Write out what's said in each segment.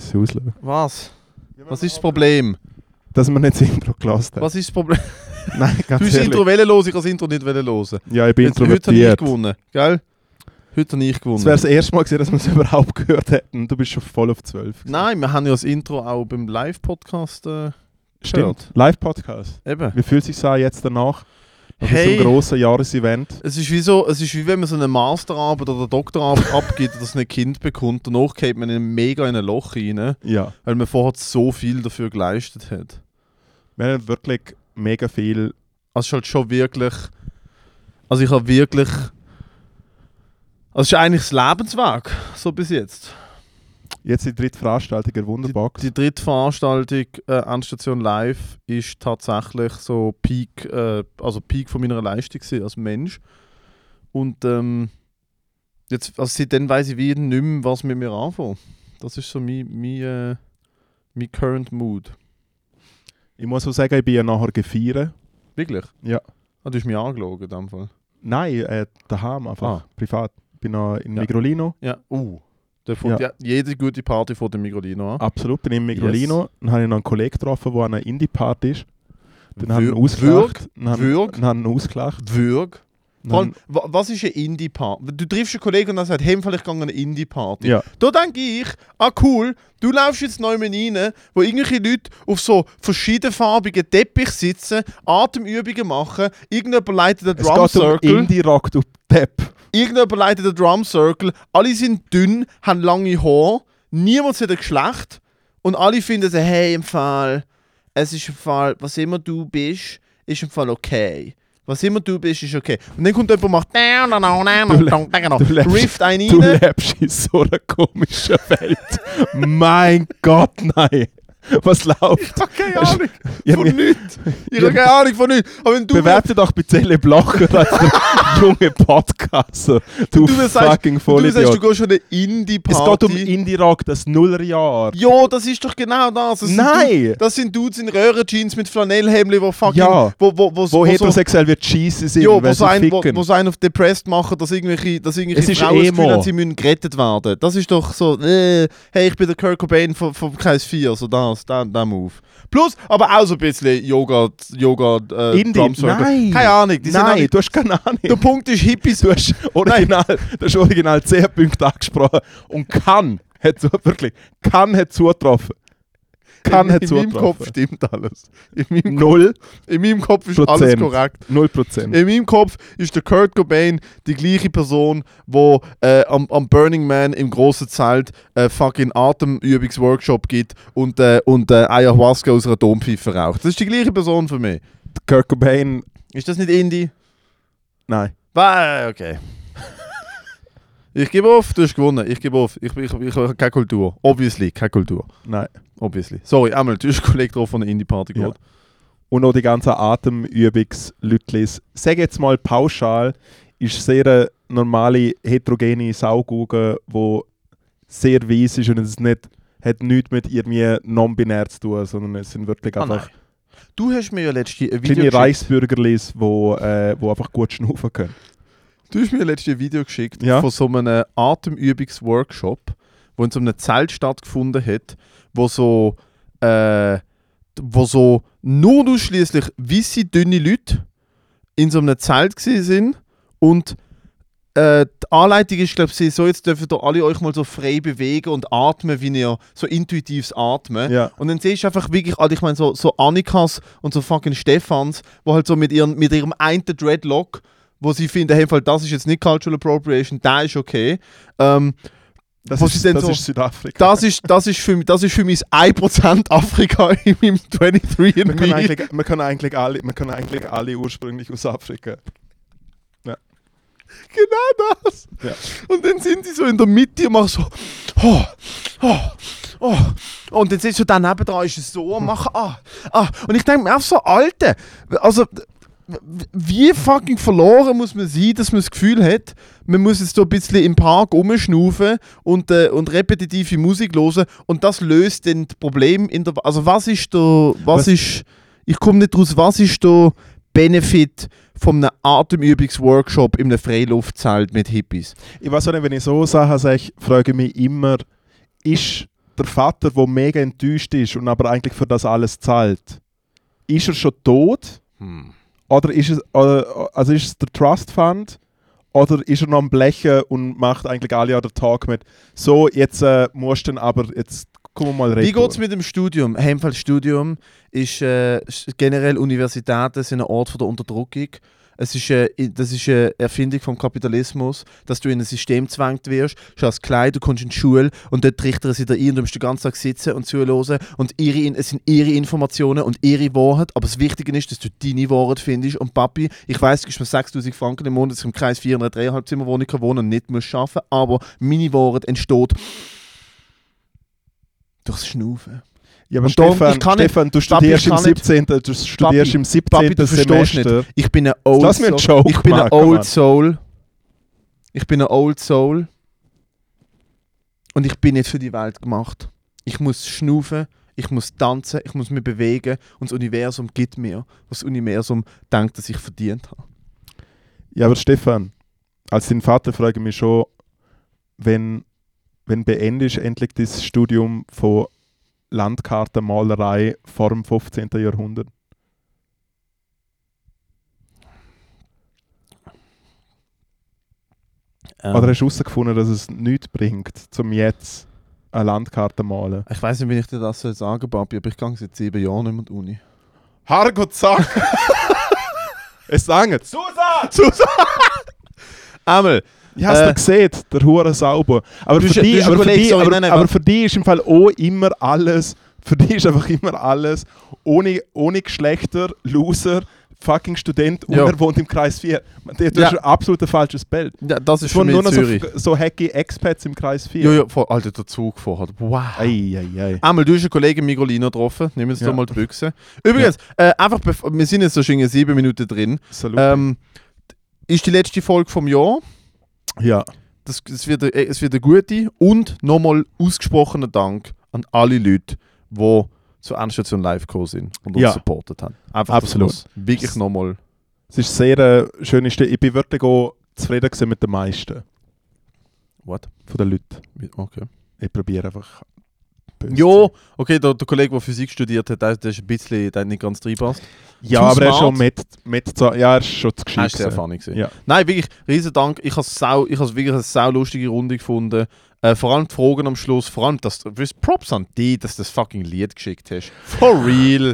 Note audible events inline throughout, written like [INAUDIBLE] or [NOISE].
Scheiße auslösen. Was? Was ist das Problem? Dass wir nicht das Intro gelassen haben. Was ist das Problem? Nein, [LAUGHS] Du ganz hast das ehrlich. Intro wollen hören, ich habe das Intro nicht wollen hören. Ja, ich bin Jetzt, heute habe ich introvertiert. gewonnen, gell? Heute habe ich gewonnen. Es wäre das erste Mal gewesen, dass wir es [LAUGHS] überhaupt gehört hätten. Du bist schon voll auf 12. Nein, wir haben ja das Intro auch beim Live-Podcast äh, Stimmt. Live-Podcast. Eben. Wie fühlt es sich an jetzt danach? Nach Hey. diesem grossen Jahresevent. Es ist, wie so, es ist wie wenn man so eine Masterarbeit oder Doktorarbeit [LAUGHS] abgibt und das ein Kind bekommt. Danach geht man in ein mega in ein Loch rein, Ja. weil man vorher so viel dafür geleistet hat. Wir haben wirklich mega viel. Also es ist halt schon wirklich. Also ich habe wirklich. Also es ist eigentlich das Lebenswerk, so bis jetzt. Jetzt die dritte Veranstaltung der Die, Wunderbox. die dritte Veranstaltung, äh, Endstation Live, ist tatsächlich so Peak, äh, also Peak von meiner Leistung als Mensch. Und ähm, jetzt, also seitdem weiß ich wie nicht mehr, was mit mir anfängt. Das ist so mein, mein, äh, mein current mood. ich muss auch sagen, ich bin ja nachher gefeiert. Wirklich? Ja. Ah, du hast mich angelogen in dem Fall. Nein, äh, daheim einfach. Ah. Privat. Ich bin noch in Ja. Migrolino. Ja. Uh. Der fängt ja. jede gute Party von dem Migrolino an. Absolut, bin in Migrolino. Dann habe ich noch einen Kollegen getroffen, der an einer Indie-Party ist. Dann haben wir ausgelacht. Dann haben- Würg? Dann haben wir ausgelacht. Würg. Dann allem, wa- was ist eine Indie-Party? Du triffst einen Kollegen und er sagt, hey, vielleicht gehe an eine Indie-Party. Ja. Da denke ich, ah cool, du laufst jetzt neu rein, wo irgendwelche Leute auf so verschiedenfarbigen Teppich sitzen, Atemübungen machen, irgendjemand leitet Es Drum geht um Circle, Indie-Rock, du Depp. Irgendjemand leitet den Drum Circle, alle sind dünn, haben lange Haare, niemand hat ein Geschlecht und alle finden so, hey, im Fall, es ist im Fall, was immer du bist, ist im Fall okay. Was immer du bist, ist okay. Und dann kommt jemand und macht du Rift einen Du rein. lebst in so einer komischen Welt. [LAUGHS] mein Gott, nein. [LAUGHS] Was läuft? Ich habe keine Ahnung [LAUGHS] Ja, von nichts. Ich habe keine Ahnung von nichts. Aber wenn du Bewerte doch bei Zelle Blocher [LAUGHS] als junge Podcaster. Du, du fucking du mir sagst, du Vollidiot. gehst schon eine Es geht um Indie-Party. Indie-Rock, das Nullerjahr. ja, das ist doch genau das. das sind Nein! Du, das sind Dudes in Röhrenjeans mit Flanellhemden, wo fucking... Ja. Wo, wo, wo, Wo wo so, heterosexuell wird schießen sind, ja, wo, so ein, wo, wo so einen auf depressed machen, dass irgendwelche, dass irgendwelche Frauen das Gefühl haben, sie müssen gerettet werden. Das ist doch so, äh, hey, ich bin der Kurt Cobain von, von Kreis 4, so das, der, der Move. Plus, aber auch so ein bisschen Yoga, Yoga, äh, Indie? Drum Circle. Nein. Keine Ahnung. Die sind Nein, du hast keine Ahnung. der Punkt ist, Hippies Du hast original, du hast original 10 Punkte angesprochen und kann hat wirklich kann hat zugetroffen. Kann in, in meinem Kopf stimmt alles. In meinem, Null in meinem Kopf ist alles Prozent. korrekt. Null Prozent. In meinem Kopf ist der Kurt Cobain die gleiche Person, die äh, am, am Burning Man im grossen Zelt äh, fucking Atemübungsworkshop gibt und, äh, und äh, Ayahuasca aus einer Dompfeife raucht. Das ist die gleiche Person für mich. Kurt Cobain, Ist das nicht Indie? nein. Bah, okay. Ich gebe auf, du hast gewonnen. Ich gebe auf. Ich, ich, ich, habe keine Kultur. Obviously, keine Kultur. Nein. Obviously. Sorry, einmal, du hast einen Kollegen drauf von einer Indie-Party Ja. geholt. Und noch die ganzen Atemübungslütlis. Sag jetzt mal pauschal, ist sehr eine normale heterogene Saugugel, die sehr weiss ist und es nicht, hat nichts mit irgendwie non-binär zu tun, sondern es sind wirklich Ah, einfach nein. Du hast mir ja letztens ein Video kleine. Reichsbürgerlis, wo, äh, wo einfach gut schnaufen können. Du hast mir letztes Video geschickt Ja. von so einem Atemübungsworkshop, wo in so einem Zelt stattgefunden hat, wo so, äh, wo so nur ausschließlich weisse, dünne Leute in so einem Zelt sind und äh, die Anleitung ist, glaube ich, so, jetzt dürft ihr alle euch mal so frei bewegen und atmen, wie ihr so intuitives Atmen. Ja. Und dann siehst du einfach wirklich, also ich meine, so, so Annikas und so fucking Stefans, wo halt so mit, ihren, mit ihrem einen Dreadlock, wo sie finden, hey, Fall, das ist jetzt nicht Cultural Appropriation, der ist okay. Ähm, Das, ist, das so- ist Südafrika. das, ist, das, ist für mich, das ist für mich das 1% Afrika in meinem 23 man, kann and eigentlich, man, kann eigentlich alle, man kann eigentlich alle ursprünglich aus Afrika. Genau das. Ja. Und dann sind sie so in der Mitte und machen so, oh, oh, oh. Und dann sind sie so daneben dran, ist es so, und machen, ah, ah. Und ich denke mir auch so, Alter, also, wie fucking verloren muss man sein, dass man das Gefühl hat, man muss jetzt so ein bisschen im Park rumschnaufen und, äh, und repetitive Musik hören und das löst dann das Problem in der, also was ist der, was, Was- ist, ich komme nicht raus, was ist der Benefit von einem Atemübungsworkshop in einem Freiluftzelt mit Hippies? Ich weiß auch nicht, wenn ich so Sachen sage, frage ich mich immer, ist der Vater, der mega enttäuscht ist und aber eigentlich für das alles zahlt, ist er schon tot? Hm. Oder ist es, oder, also ist es der Trust Fund? Oder ist er noch am Blechen und macht eigentlich alle an der Tag mit, so, jetzt äh, musst du aber, jetzt kommen wir mal reden. Wie geht es mit dem Studium? Heimfall Studium ist äh, generell Universitäten sind ein Ort von der Unterdrückung. Es ist, i- das ist eine Erfindung vom Kapitalismus, dass du in ein System zwängt wirst. Du hast klein, du kommst in die Schule und dort richten sie dir ein und du musst den ganzen Tag sitzen und zuhören. Und ihre, es sind ihre Informationen und ihre Wahrheit. Aber das Wichtige ist, dass du deine Wahrheit findest. Und Papi, ich weiß, du gibst mir 6000 Franken im Monat, dass ich im Kreis 4 in einer 3,5 Zimmerwohnung kann wohnen und nicht muss arbeiten Aber meine Wahrheit entsteht durchs Schnaufen. Ja, aber Und Stefan, ich kann nicht- Stefan, du Papi, studierst ich im kann nicht- 17. Du studierst im 17. Papi, du Semester. Ich bin ein Old Lass Soul. Joke Ich bin ein Mann. Old Soul. Ich bin ein Old Soul. Und ich bin nicht für die Welt gemacht. Ich muss schnaufen, ich muss tanzen, ich muss mich bewegen und das Universum gibt mir, was das Universum denkt, dass ich verdient habe. Ja, aber Stefan, als dein Vater frage ich mich schon, wenn, wenn beendest endlich das Studium von Landkartenmalerei vor dem 15. Jahrhundert? Ähm, Oder hast du herausgefunden, dass es nichts bringt, zum jetzt eine Landkarte malen? ich weiß nicht, wie ich dir das sagen Papi, aber ich gehe seit sieben Jahren nicht mehr an die Uni. Hargot, zack! [LAUGHS] es sagen Susan! Susan! Einmal, Ich hast Äh. du gesehen, der hure sauber. Aber für die, aber für die, aber, aber für die ist im Fall auch immer alles, für die ist einfach immer alles ohne, ohne Geschlechter, Loser, fucking Student und Ja. er wohnt im Kreis 4. Du Ja. hast ein absolut falsches Bild. ja, das ist Es mich nur noch so, so hacky Expats im Kreis 4. Ja, ja, vor, Alter, der Zug vorhat. Wow. Ei, ei, ei. Einmal, du hast einen Kollegen Migolino getroffen. Nimm jetzt Ja. doch mal die Büchse. Übrigens, äh, einfach, wir sind jetzt so schon in sieben Minuten drin. Ähm, ist die letzte Folge vom Jahr. Ja. Das, es, wird, eine- es wird eine gute. Und nochmal ausgesprochener Dank an alle Leute, die zur Endstation live gekommen sind und uns Ja. supportet haben. Einfach Absolut. Das wirklich nochmal. Es ist sehr äh, schön. Ich bin wirklich auch zufrieden mit den meisten What? von den Leuten. Okay. Ich probiere einfach. Böse Ja, okay, der, der Kollege, der Physik studiert hat, der, der ist ein bisschen der nicht ganz reinpasst. Ja, Zu aber er ist smart. schon mit, mit Ja, er ist schon zu Er gescheit. sehr gewesen. funny gewesen. Ja. Nein, wirklich, riesen Dank. Ich habe ich has wirklich eine sau lustige Runde gefunden. Äh, vor allem die Fragen am Schluss, vor allem, dass weißt, Props an dich, dass du das fucking Lied geschickt hast. For real.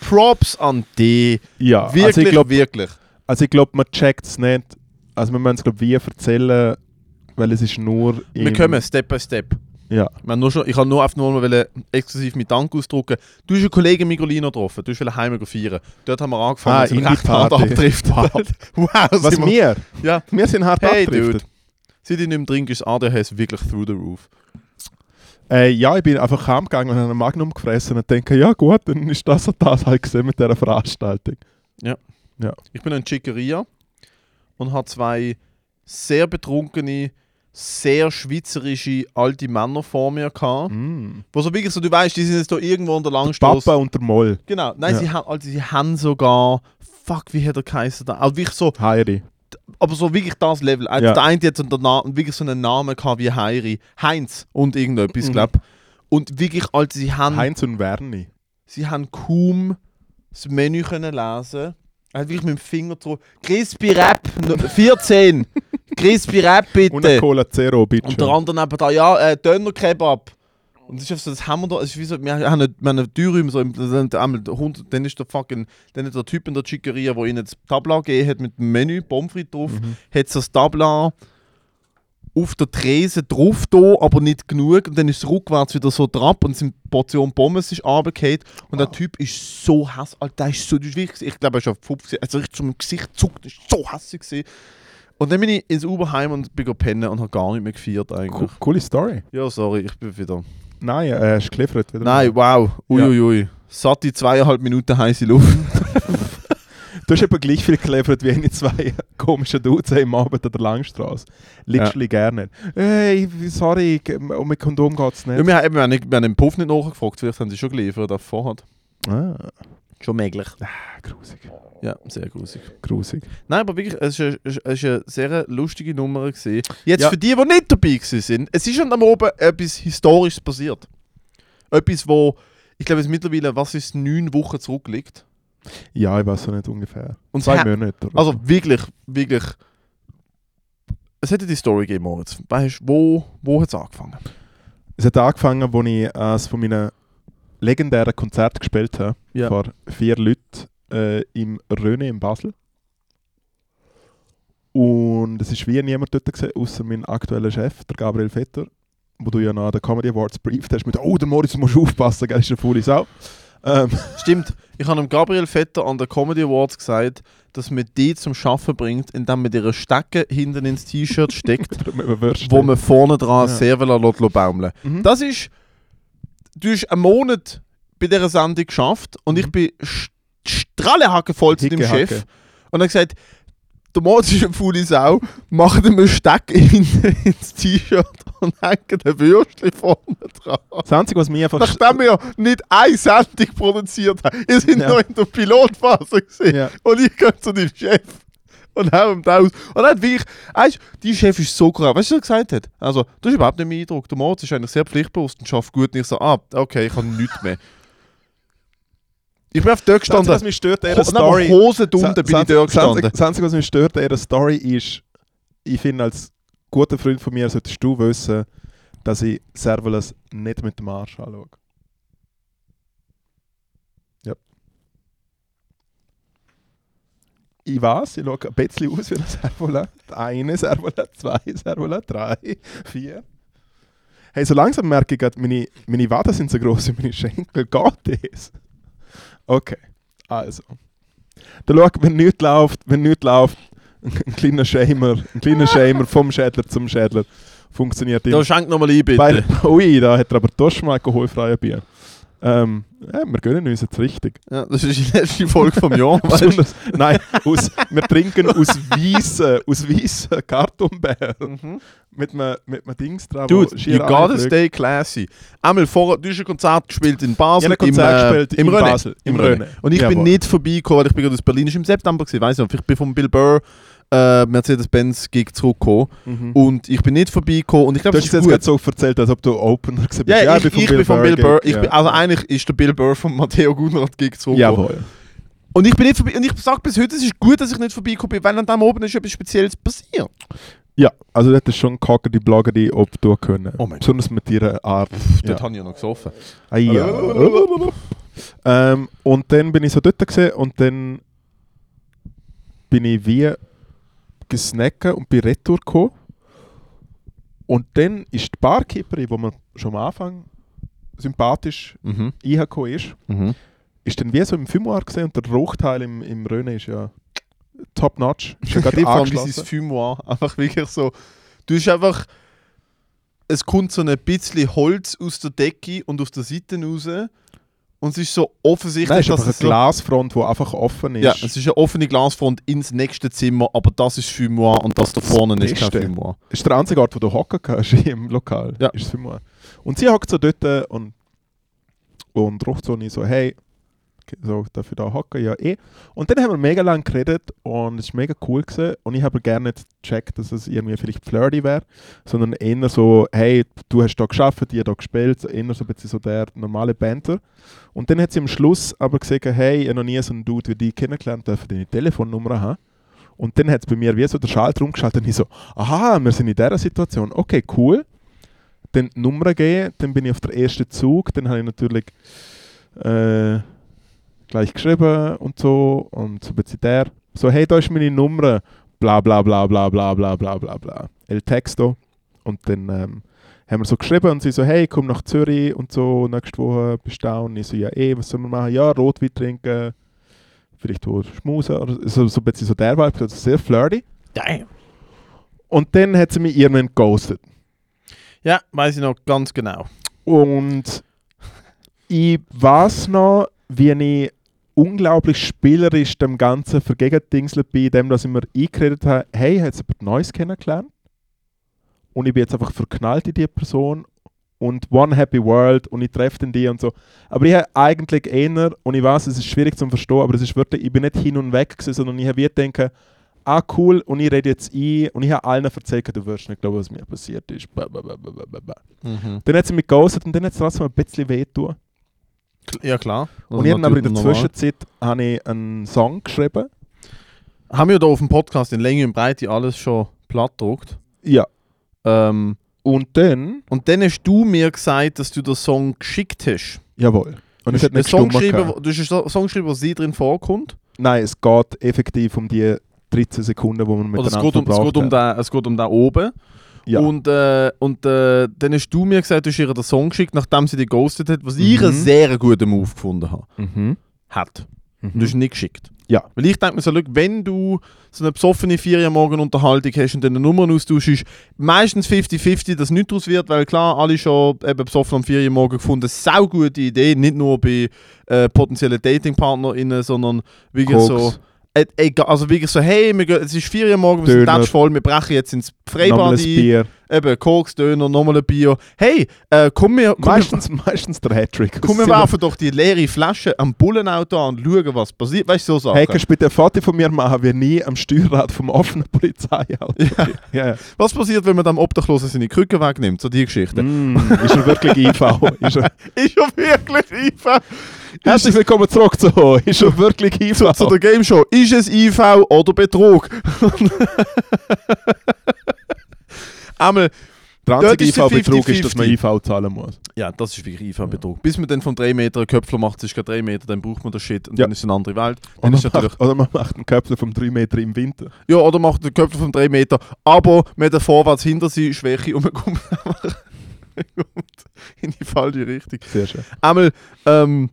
Props an dich. Ja, Wirklich, also ich glaube, wirklich. also ich glaub, man checkt es nicht. Also wir müssen es glaube wie erzählen, weil es ist nur Wir kommen Step by Step. Ja, Wir haben nur schon, ich habe nur einfach nur mal exklusiv mit Dank ausdrucken. Du hast einen Kollegen Migolino getroffen, du hast heim feiern. Dort haben wir angefangen, Ah, sind recht hart abgedriftet. [LAUGHS] wow, was wir, wir? Ja. Wir sind hart Hey, abgedriftet. Seit ich nicht mehr trinke, ist ADHS wirklich through the roof. Äh, ja, ich bin einfach heimgegangen und habe einen Magnum gefressen und denke, ja gut, dann ist das und das halt gesehen mit dieser Veranstaltung. Ich bin in Chicoria und habe zwei sehr betrunkene, sehr schweizerische alte Männer vor mir gehabt. Mm. Wo so wirklich so, du weißt, die sind jetzt da irgendwo Der Langstrasse. Papa und der Moll. Genau, nein, Ja. sie, haben, also, sie haben sogar, fuck, wie hat der geheißen da? Also wirklich so, Heiri. aber so wirklich das Level. Also Ja. Der eine hat so wirklich so einen Namen gehabt wie Heiri, Heinz und irgendetwas, Mhm. glaub. Und wirklich, also sie haben, Heinz und Werni. sie haben kaum das Menü können lesen. Er hat wirklich mit dem Finger drauf. Crispy Rap, no- 14. [LAUGHS] Crispy Rap Und eine bitte. Cola Zero, bitte. Und der andere neben da, ja, äh, Döner Kebab. Und das ist so, das haben wir da, es ist wie so, wir haben eine, wir haben eine so, 100, dann ist der fucking, dann ist der Typ in der Chicaria, der ihnen das Tabla gegeben hat mit dem Menü, Pommes frites drauf, Mhm. hat so das Tabla auf der Trese drauf da, aber nicht genug. Und dann ist es rückwärts wieder so drauf und seine Portion Pommes ist runtergefallen. Und der Typ ist so hässlich. Alter, der ist so, du wirklich, ich glaube, er ist auf 50, also richtig dem Gesicht zuckt, das ist so hässlich gewesen. Und dann bin ich ins Uber heim und bin pennen und habe gar nicht mehr gefeiert eigentlich. Co coole Story. Ja, sorry, ich bin wieder. Nein, äh, hast geliefert wieder. Nein, wow. Uiuiui. Satte zweieinhalb Minuten heiße Luft. [LAUGHS] Du hast eben gleich viel geliefert wie eine zwei komische Dudes am Abend an der Langstrasse. Literally gerne nicht. Hey, sorry, um mit Kondom geht es ja, nicht. wir, haben, wir, haben nicht, wir haben den Puff nicht nachgefragt, vielleicht haben sie schon geliefert, auf vorhat. Ah, Schon möglich. grusig. Ja, sehr grusig. Grusig. Nein, aber wirklich, es war eine, es ist eine sehr lustige Nummer. Gewesen. Jetzt Ja. für die, die nicht dabei gewesen sind, es ist schon am Oben etwas Historisches passiert. Etwas, wo, ich glaube, es mittlerweile, was ist, neun Wochen zurückliegt. Ja, ich weiß auch nicht ungefähr. Und Zwei ha- Monate. Oder? Also wirklich, wirklich. Es hätte die Story gegeben, Moritz. Weißt du, wo, wo hat es angefangen? es hat angefangen, als ich eines von meinen legendären Konzerten gespielt habe. Ja. Vor vier Leuten äh, im Röne in Basel. Und es war wie niemand dort, gewesen, außer mein aktueller Chef, der Gabriel Vetter, wo du ja noch an den Comedy Awards brieft hast mit «Oh, der Moritz, du musst aufpassen, gell, ist eine faule Sau». Ähm, [LAUGHS] Stimmt, ich habe dem Gabriel Vetter an der Comedy Awards gesagt, dass man die zum Schaffen bringt, indem man ihre Stecke hinten ins T-Shirt steckt, [LAUGHS] wo man vorne dran Ja. sehr will baumeln Mhm. Das ist. Du hast einen Monat bei dieser Sendung geschafft und ich Mhm. bin st- strahlenhacke voll zu dem. Chef und er hat gesagt, der Moritz ist eine faule Sau, [LAUGHS] macht ihm einen Steck hinten ins T-Shirt und hängt ein Würstchen vorne dran. Das Einzige, was mich einfach... Nachdem wir nicht eine Sendung produziert haben. Ihr seid Ja. noch in der Pilotphase gesehen. Ja. Und ich gehe zu dem Chef und hau ihm da aus. Und dann wie ich, weißt du, die Chef ist so krass. Weißt du, was er gesagt hat? Also, du hast überhaupt nicht meinen Eindruck. Der Moritz ist eigentlich sehr pflichtbewusst und schafft gut. Und ich so, ah, okay, ich habe nichts mehr. Ich bin auf dort Das gestanden. was mich stört, ihre Story. Hosen drunter bin ich Das dort gestanden. Das Einzige, was mich stört an ihrer Story ist, ich finde, als guter Freund von mir solltest du wissen, dass ich Serverless nicht mit dem Arsch anschaue. Ja. Ich weiß, ich schaue ein bisschen aus wie ein Servola. Eine Servola, zwei Servola, drei, vier. Hey, so langsam merke ich meine, meine Waden sind so groß wie meine Schenkel. Geht das? Okay, also. Da schau, wenn nichts läuft, wenn nichts läuft, ein kleiner Shamer, ein kleiner Shamer vom Schädler zum Schädler funktioniert Da schenk nochmal ein, bitte. Bei, ui, da hat er aber doch schon mal alkoholfreie Bier. Ähm, ja, wir gönnen uns jetzt richtig. Ja, das ist die letzte Folge vom Jahr. [LAUGHS] Besonders, nein, aus, wir trinken aus weißen, aus weißen Kartonbeeren Mhm. mit einem mit einem Dings dran. Dude, you gotta reinfliegt. stay classy. Einmal vorher, du hast ein Konzert gespielt in Ich Basel. ein Konzert im, äh, gespielt im in Röne. Basel, im Im Röne. Röne. Und ich bin Jawohl. nicht vorbeigekommen, weil ich bin gerade aus Berlin, ist im September gewesen, weiss nicht, ich bin vom Bill Burr äh, Mercedes-Benz-Gig zurückgekommen Mhm. und ich bin nicht vorbeigekommen und ich glaube, Du das ist jetzt gut. gerade so erzählt, als ob du Opener gewesen bist. Ja, ich, ich, bin von Bill Burr. Ich ja. bin, also eigentlich ist der Bill Burr von Matteo Gunnarat Gig zurückgekommen. Jawohl. Und ich bin nicht vorbei, und ich sage bis heute, es ist gut, dass ich nicht vorbeigekommen bin, weil an dem oben ist etwas Spezielles passiert. Ja, also das ist schon kacker die Blogger, die ob du können. Oh mein Besonders mit ihrer Art. Dort Ja. habe ich ja noch gesoffen. Ah, ja. ähm, und dann bin ich so dort gesehen und dann bin ich wie gesnacken und bin retour gekommen. Und dann ist die Barkeeperin, die man schon am Anfang sympathisch Mhm. reingekommen ist, Mhm. ist dann wie so im Fumoir gesehen und der Rauchteil im, im Röne ist ja top notch. Ist ja gerade vor allem dieses Fumoir. Einfach wirklich so. Du hast einfach. Es kommt so ein bisschen Holz aus der Decke und aus der Seite raus. Und es ist so offensichtlich, Nein, es ist dass eine es Glasfront, die einfach offen ist. Ja, es ist eine offene Glasfront ins nächste Zimmer, aber das ist Fumoir und das da vorne ist kein. Fumoir. ist der einzige Ort, wo du hocken kannst [LAUGHS] im Lokal. Ja. Ist. Und sie hockt so dort und, und ruft so ich so, hey, so, ich da hocken? Ja, eh. Und dann haben wir mega lang geredet und es war mega cool gewesen. Und ich habe gerne nicht gecheckt, dass es irgendwie vielleicht flirty wäre, sondern eher so, hey, du hast da geschafft, die da gespielt, eher so ein bisschen so der normale Banter. Und dann hat sie am Schluss aber gesagt, hey, ich habe noch nie so einen Dude wie dich kennengelernt, darf deine Telefonnummer haben? Und dann hat es bei mir wie so der Schalter umgeschaltet und ich so, aha, wir sind in dieser Situation, okay, cool. Dann die Nummer gegeben, dann bin ich auf der ersten Zug, dann habe ich natürlich äh, gleich geschrieben und so und so ein bisschen der, so hey, da ist meine Nummer, bla bla bla bla bla bla bla bla bla, El Texto. Und dann ähm, haben wir so geschrieben und sie so, hey, komm nach Zürich und so, nächste Woche bist du da. Und ich so, ja eh, was sollen wir machen? Ja, Rotwein trinken, vielleicht wo schmusen oder so, so ein bisschen so der Vibe, also sehr flirty. Damn. Und dann hat sie mich irgendwann ghostet. Ja, weiß ich noch ganz genau. Und ich weiß noch, wie ich unglaublich spielerisch dem Ganzen vergegendingselt bin, dem, dass ich mir eingeredet habe, hey, hat jemand Neues kennengelernt? Und ich bin jetzt einfach verknallt in diese Person und One Happy World und ich treffe den die und so. Aber ich habe eigentlich eher, und ich weiß, es ist schwierig zu verstehen, aber es ist wirklich, ich bin nicht hin und weg gewesen, sondern ich habe gedacht, ah cool, und ich rede jetzt ein und ich habe allen erzählt, du wirst nicht glauben, was mir passiert ist. Ba, ba, ba. Mhm. Dann hat sie mich geghostet und dann hat es trotzdem ein bisschen wehtun. Ja, klar. Und ich habe aber in der Zwischenzeit habe ich einen Song geschrieben. Haben wir da auf dem Podcast in Länge und Breite alles schon platt gedruckt. Ja. Ähm, Und dann, und dann hast du mir gesagt, dass du den Song geschickt hast. jawohl. Und es du hat nicht Song geschrieben, du hast einen Song geschrieben, wo sie drin vorkommt. Nein, es geht effektiv um die 13 Sekunden, die wir Oder es miteinander geht um, es geht um, den, es geht um den oben. Ja. Und, äh, und äh, dann hast du mir gesagt, du hast ihr den Song geschickt, nachdem sie dich ghostet hat, was ich Mhm. einen sehr guten Move gefunden habe. Mhm. Hat. Mhm. Und du hast ihn nicht geschickt. Ja. Weil ich denke mir so, wenn du so eine besoffene Ferienmorgen-Unterhaltung hast und dann eine Nummer austauschst, meistens 50-50, dass nichts daraus wird, weil klar, alle schon eben besoffen am Ferienmorgen gefunden, sau gute Idee, nicht nur bei äh, potenziellen DatingpartnerInnen, sondern wirklich Koks. so, egal, also wirklich so, hey, wir gehen, es ist Ferienmorgen, wir sind Döner. voll, wir brechen jetzt ins Freibad ein Bier. eben Koks, Döner, nochmal ein Bier. Hey, äh, komm wir, komm wir, Meistens, meistens der Hattrick. komm, wir werfen doch die leere Flasche am Bullenauto an und schauen, was passiert. Weißt du, so Sachen. Hey, kannst du bitte ein Foto von mir machen, wie nie am Steuerrad vom offenen Polizeiauto Ja. [LAUGHS] ja. ja. Was passiert, wenn man dem Obdachlosen seine Krücke wegnimmt? So die Geschichte. Mm, ist er wirklich [LAUGHS] IV? Ist er, Ist ja wirklich IV. Herzlich willkommen zurück zu [LAUGHS] Ist er wirklich IV? Zu, zu der Game Show. Ist es IV oder Betrug? [LAUGHS] Einmal, der einzige IV-Betrug ist, dass man 50-50. IV zahlen muss. ja, das ist wirklich IV-Betrug. Bis man dann von 3 Meter einen Köpfler macht, ist gerade 3 Meter, dann braucht man das Shit und Ja. dann ist es eine andere Welt. Dann Oder ist man, macht, oder man macht einen Köpfler vom 3 Meter im Winter. ja, oder macht den Köpfler von 3 Meter, aber mit der vorwärts hinter sie Schwäche und man kommt in die falsche Richtung. Sehr schön. einmal ähm,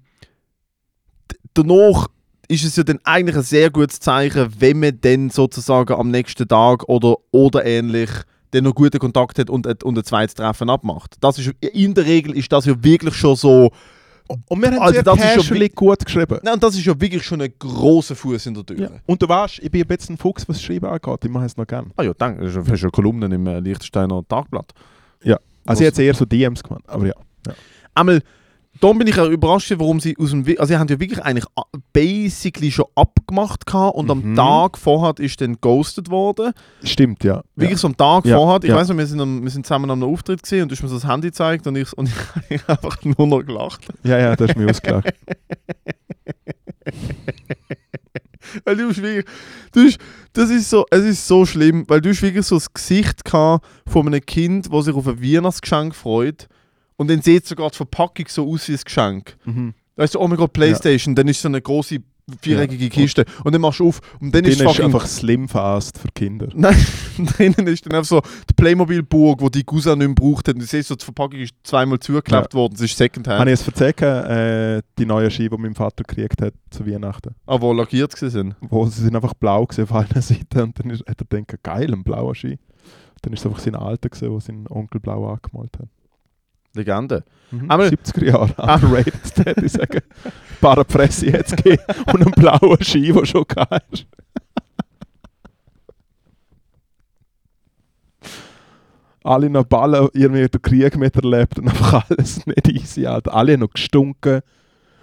danach ist es ja dann eigentlich ein sehr gutes Zeichen, wenn man dann sozusagen am nächsten Tag oder, oder ähnlich dann noch guten Kontakt hat und, ein- und ein zweites Treffen abmacht. Das ist, in der Regel ist das ja wirklich schon so. Und wir haben Alter, sehr das casually gut geschrieben. Nein, das ist ja wirklich schon ein großer Fuß in der Tür. Ja. Und du weißt, ich bin ein bisschen ein Fuchs, was Schreiben angeht. Ich mache es noch gerne. Ah ja, danke. Du hast ja Kolumnen im äh, Liechtensteiner Tagblatt. Also ich hätte eher so DMs gemacht, aber ja. Einmal, da bin ich auch überrascht, warum sie aus dem... Also sie haben ja wirklich eigentlich basically schon abgemacht gehabt und am Mhm. Tag vorher ist dann ghostet worden. Stimmt, ja. Wirklich so am Tag Ja, vorher. Ich ja. weiß noch, wir sind, am, wir sind zusammen am Auftritt gesehen und du hast mir so das Handy gezeigt und ich, [LAUGHS] und ich habe einfach nur noch gelacht. Ja, ja, das ist mir ausgelacht. [LAUGHS] Weil du hast wirklich, du hast, das ist so, es ist so schlimm, weil du hast wirklich so das Gesicht gehabt von einem Kind, das sich auf ein Weihnachtsgeschenk freut und dann sieht sogar die Verpackung so aus wie ein Geschenk. Mhm. Weißt du, oh mein Gott, Playstation, dann ist so eine große viereckige Ja. Kiste und dann machst du auf und dann Dann ist ist fucking einfach Slim Fast für Kinder. [LAUGHS] Nein, drinnen ist dann einfach so die Playmobil-Burg, die die Cousin nicht mehr braucht. Und du siehst so, die Verpackung ist zweimal zugeklebt worden, es ist Secondhand. Habe ich es erzählt, äh, die neue Ski, die mein Vater gekriegt hat zu Weihnachten. Ah, wo lackiert sie sind. Wo sie sind einfach blau gewesen auf einer [LAUGHS] Seite und dann ist, hat er gedacht, geil, ein blauer Ski. Dann ist es einfach sein Alter gewesen, wo sein Onkel blau angemalt hat. Legende. Mhm. Aber- 70er Jahre, Ah. underrated, hätte ich sagen. [LAUGHS] Parapresse jetzt gegeben und einen blauen Ski, der schon ist. Alle noch Ballen, irgendwie den Krieg miterlebt und einfach alles nicht easy, Alter. Alle noch gestunken.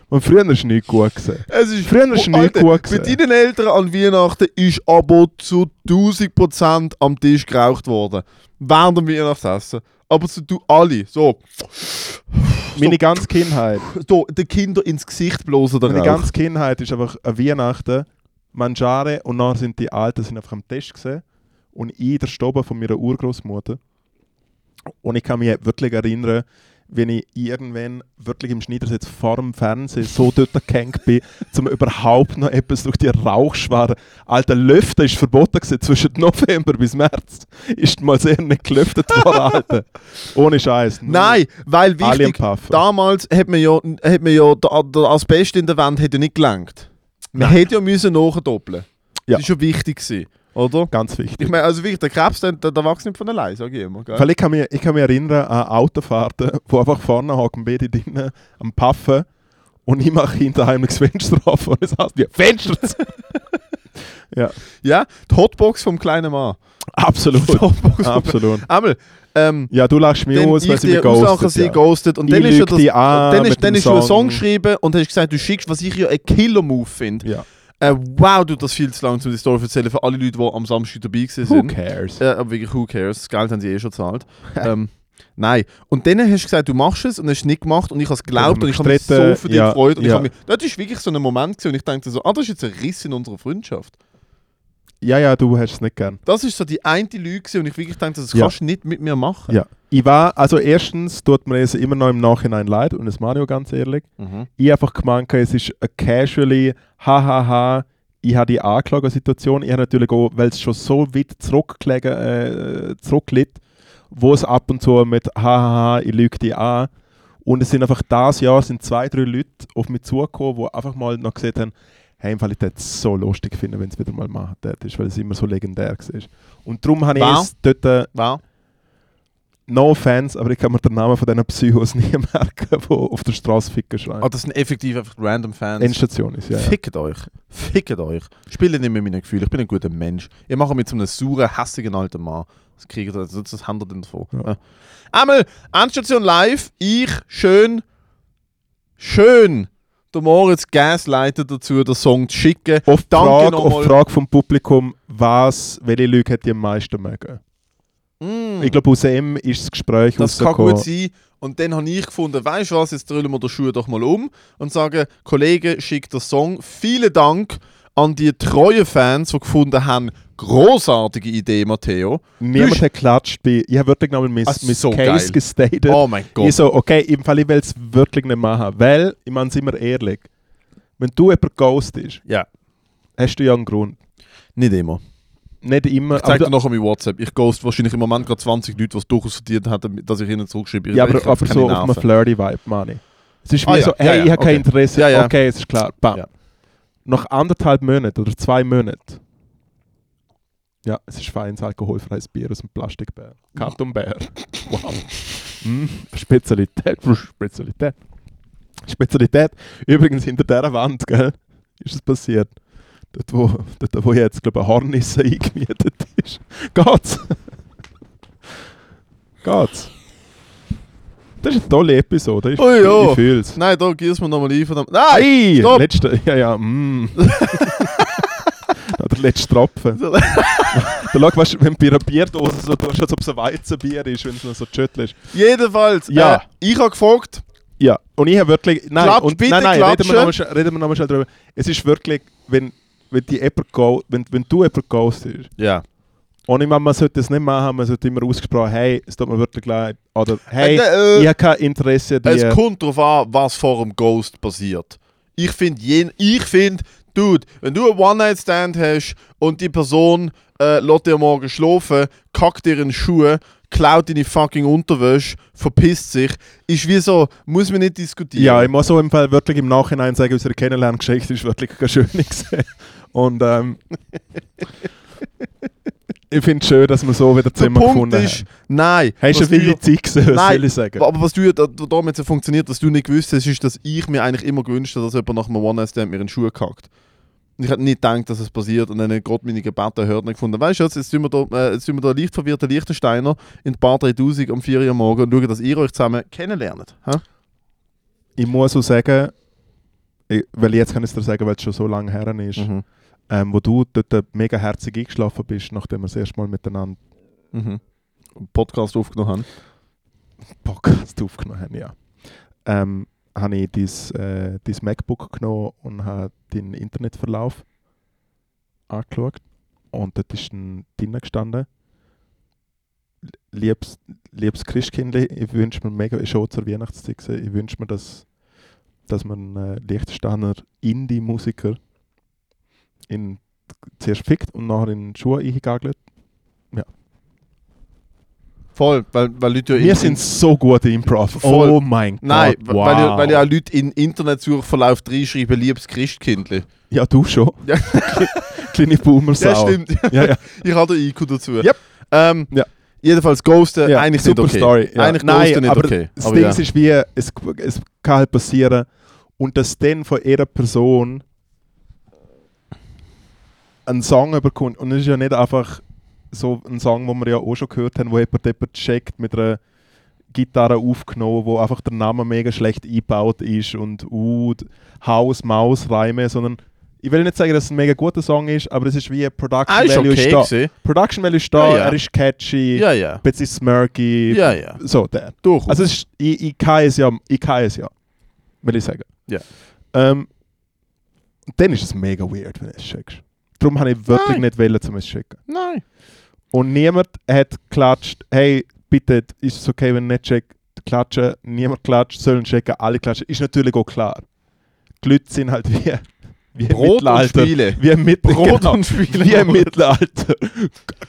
Und früher war es nicht gut. Gewesen. Es ist, Früher ist Oh, nicht Alter, gut Mit gewesen. deinen Eltern an Weihnachten ist aber zu 1000% am Tisch geraucht worden. Während dem Weihnachtsessen. Aber zu du alle. So, Meine ganze Kindheit, so den Kindern ins Gesicht bloßen der meine ganze Kindheit ist einfach an Weihnachten, Mangiare und dann sind die Alten sind einfach am Tisch gesehen und ich der Stoben von meiner Urgroßmutter. Und ich kann mich wirklich erinnern, wenn ich irgendwann wirklich im Schneidersitz vor dem Fernsehen so dort gehängt bin, um überhaupt noch etwas durch die Rauchschware. Alter, Lüften ist verboten gewesen. Zwischen November bis März ist mal sehr nicht gelüftet worden, Alter. Ohne Scheiß. Nein, weil wichtig, damals hat man ja, hat man ja der, Asbest in der Wand hat ja nicht gelangt. Man Nein. hätte ja müssen nachdoppeln. Ja. Das ist schon wichtig gewesen, oder? Ganz wichtig. Ich meine, also wirklich, der Krebs, der, der, wächst nicht von allein, sage ich immer. Gell? Weil ich kann, mich, ich kann mich erinnern an Autofahrten, [LAUGHS] wo einfach vorne hocken beide drinnen am Puffen und ich mache hinter heimlich das Fenster auf und es heißt wie Fenster! zu». [LAUGHS] ja, Ja, die Hotbox vom kleinen Mann. absolut. [LAUGHS] Absolut. Einmal, ähm, Ja, du lachst mich aus, weil sie mich ghostet. sie Ja. ghostet. Und Ich dann ist ja das, dann, ist, dann hast du einen Song Song. geschrieben und hast gesagt, du schickst, was ich ja ein Killer-Move finde. Ja. Äh, wow, du das viel zu lang, um die Story zu erzählen für alle Leute, die am Samstag dabei gewesen Who cares? Äh, aber wirklich, who cares? Das Geld haben sie eh schon gezahlt. [LAUGHS] ähm, nein. Und dann hast du gesagt, du machst es und hast es nicht gemacht und ich habe es geglaubt und ich habe mich so für dich ja, gefreut. Und ich ja. hab mich, das ist wirklich so ein Moment gewesen, und ich dachte so, ah, das ist jetzt ein Riss in unserer Freundschaft. Ja, ja, du hast es nicht gern. Das ist so die eine Lüge und ich wirklich dachte, das Ja. kannst du nicht mit mir machen. Ja. Ich war, also erstens tut mir es immer noch im Nachhinein leid und das auch ganz ehrlich. Mhm. Ich einfach gemeint, es ist eine casually, hahaha, ich habe die Anklagesituation. Ich habe natürlich auch, weil es schon so weit zurückgelegen, äh, zurückliegt, wo es ab und zu mit hahaha, ich lüge die an. Und es sind einfach das Jahr sind zwei, drei Leute auf mich zugekommen, die einfach mal noch gesagt haben, hey, im Fall ich es so lustig finden, wenn es wieder mal machen ist, weil es immer so legendär war. Und darum habe ich Wer? es dort, äh, Wow. no Fans, aber ich kann mir den Namen von diesen Psychos [LAUGHS] nie merken, die auf der Straße Ficken schreien. Ah, das sind effektiv einfach random Fans. Endstation ist, ja. ja. Fickt euch. Fickt euch. Spielt nicht mit meinen Gefühlen. Ich bin ein guter Mensch. Ich mache mich zu einem sauren, hässigen alten Mann. Das kriegt ihr, das, das habt ihr davon. Ja. Ja. Einmal, Endstation live. Ich, schön, schön, der Moritz Gasleiter dazu, den Song zu schicken. Auf die Danke Frage, auf die Frage vom Publikum, was, welche Lüge hätte ihr am meisten mögen? Mm. Ich glaube, aus dem ist das Gespräch Das kann gut sein. Und dann habe ich gefunden, weißt du was, jetzt drüllen wir den Schuh doch mal um und sagen, Kollege, schickt den Song. Vielen Dank an die treuen Fans, die gefunden haben, großartige Idee, Matteo. Niemand hat geklatscht. Ich habe wirklich nochmal mein, Ah, mein so Case geil. gestated. Oh mein Gott. Ich so, okay, im Fall ich will es wirklich nicht machen. Weil, ich meine, sind wir ehrlich, wenn du jemanden ghostest, Ja, hast du ja einen Grund. nicht immer. Nicht immer, Ich zeige dir nachher mein WhatsApp. Ich ghost wahrscheinlich im Moment gerade 20 Leute, was durchaus verdient haben, dass ich ihnen zurückschreibe. Ich- ja, aber, aber so auf einem Nerven. flirty-Vibe, meine ich. Es ist Ah, ja. so, hey, Ja, ja, ich habe kein okay. Interesse. Ja, ja. Okay, es ist klar. Bam. Nach anderthalb Monaten oder zwei Monaten. Ja, es ist feines alkoholfreies Bier aus dem Plastikbär. Kartonbär. [LAUGHS] Wow. Mm, Spezialität. Spezialität. Spezialität. Übrigens hinter dieser Wand, gell, ist es passiert. Dort, wo, dort, wo jetzt, glaube ich, eine Hornisse eingemietet ist. Geht's? Geht's? Das ist eine tolle Episode. Ich, Oh ja. ich fühl's. Nein, da du mir nochmal ein von dem. Nein! Ei, stopp! letzte, ja, ja, mm. [LAUGHS] letzte Tropfen. [LAUGHS] da schau, weißt, wenn du bei einer Bierdose so tust, als ob es ein Weizenbier ist, wenn es noch so schüttelst. Jedenfalls, Ja. äh, ich habe gefragt, Ja, und ich habe wirklich. Nein, Klatsch, und, bitte nein, nein, reden wir nochmal schnell- reden wir nochmal schnell drüber. Es ist wirklich, wenn, wenn, die jemand wenn, wenn du jemanden ghostest, ja. und ich meine, man sollte das nicht machen, man sollte immer ausgesprochen, hey, es tut mir wirklich leid. Oder hey, Äh, ich habe kein Interesse an Es dir. kommt darauf an, was vor dem Ghost passiert. Ich finde, ich find, Dude, wenn du einen One-Night-Stand hast und die Person äh, lässt dir morgen schlafen, kackt dir in Schuhe, klaut deine fucking Unterwäsche, verpisst sich, ist wie so, muss man nicht diskutieren. Ja, ich muss so im Fall wirklich im Nachhinein sagen, unsere Kennenlerngeschichte ist wirklich ganz schön gewesen. Und ähm, [LAUGHS] ich finde es schön, dass wir so wieder Der zusammen Punkt gefunden ist, haben. nein. Hast du was viele Zeit gesehen, Nein, soll ich sagen? Aber was du da- damit so funktioniert, was du nicht gewusst hast, ist, dass ich mir eigentlich immer gewünscht habe, dass jemand nach einem One-Night-Stand mir in die Schuhe kackt. Und ich hätte nicht gedacht, dass es passiert und dann ich gerade meine Gebete hört und gefunden, weißt du, jetzt, jetzt tun wir da, äh, jetzt tun wir da leicht verwirrte Liechtensteiner in die Bar 3000 am 4 Uhr morgen und schauen, dass ihr euch zusammen kennenlernt. Hä? Ich muss auch sagen, ich, weil jetzt kann ich es dir sagen, weil es schon so lange her ist, Mhm. ähm, wo du dort mega herzig eingeschlafen bist, nachdem wir das erste Mal miteinander Mhm. Podcast aufgenommen haben. Podcast aufgenommen haben, ja. Ähm, habe ich dein, äh, dein MacBook genommen und habe deinen Internetverlauf angeschaut. Und dort ist ein drinnen gestanden. Liebes, liebes Christkindli, ich wünsche mir mega, schon zur Weihnachtszeit ich wünsche mir, dass, dass man äh, Liechtensteiner Indie-Musiker in, zuerst fickt und nachher in die Schuhe eingegagelt. Voll, weil, weil Leute ja Wir in- sind so gut im Improv. Voll. Oh mein Nein, Gott, weil, ja, wow. weil ja auch Leute in Internetsuchverlauf reinschreiben, liebes Christkindli. Ja, du schon. [LAUGHS] Ja. Kleine Boomer-Sau. Ja, stimmt. Ja, ja. [LAUGHS] ich habe den IQ dazu. Yep. Ähm, Ja. Jedenfalls Ghosten, ja. eigentlich super nicht okay. Story. Ja. Eigentlich Nein, Ghosten nicht okay. das Aber Ding ja. ist wie, es, es kann halt passieren und dass dann von ihrer Person ein Song überkommt und es ist ja nicht einfach so ein Song, den wir ja auch schon gehört haben, wo jemand jemand checkt mit einer Gitarre aufgenommen, wo einfach der Name mega schlecht eingebaut ist und uh, Haus, Maus, Reime, sondern ich will nicht sagen, dass es ein mega guter Song ist, aber es ist wie ein Production Ah, ist Value okay ist da. Production Value ist da, Ja, ja. er ist catchy, Ja, ja. ein bisschen smirky, Ja, ja. so der. Durchaus. Also ist, ich, ich kann es ja, ich kann es ja, will ich sagen. Ja. Ähm, dann ist es mega weird, wenn du es schickst. Darum habe ich wirklich Nein. nicht wollen, um es zu schicken. Nein. Und niemand hat geklatscht, hey, bitte, ist es okay, wenn ich nicht check, klatschen, niemand klatscht, sollen checken, alle klatschen. Ist natürlich auch klar. Die Leute sind halt wie, wie im Brot und. Spiele. Wie im Mittelalter. Brot genau, und Spiele. wie im Mittelalter.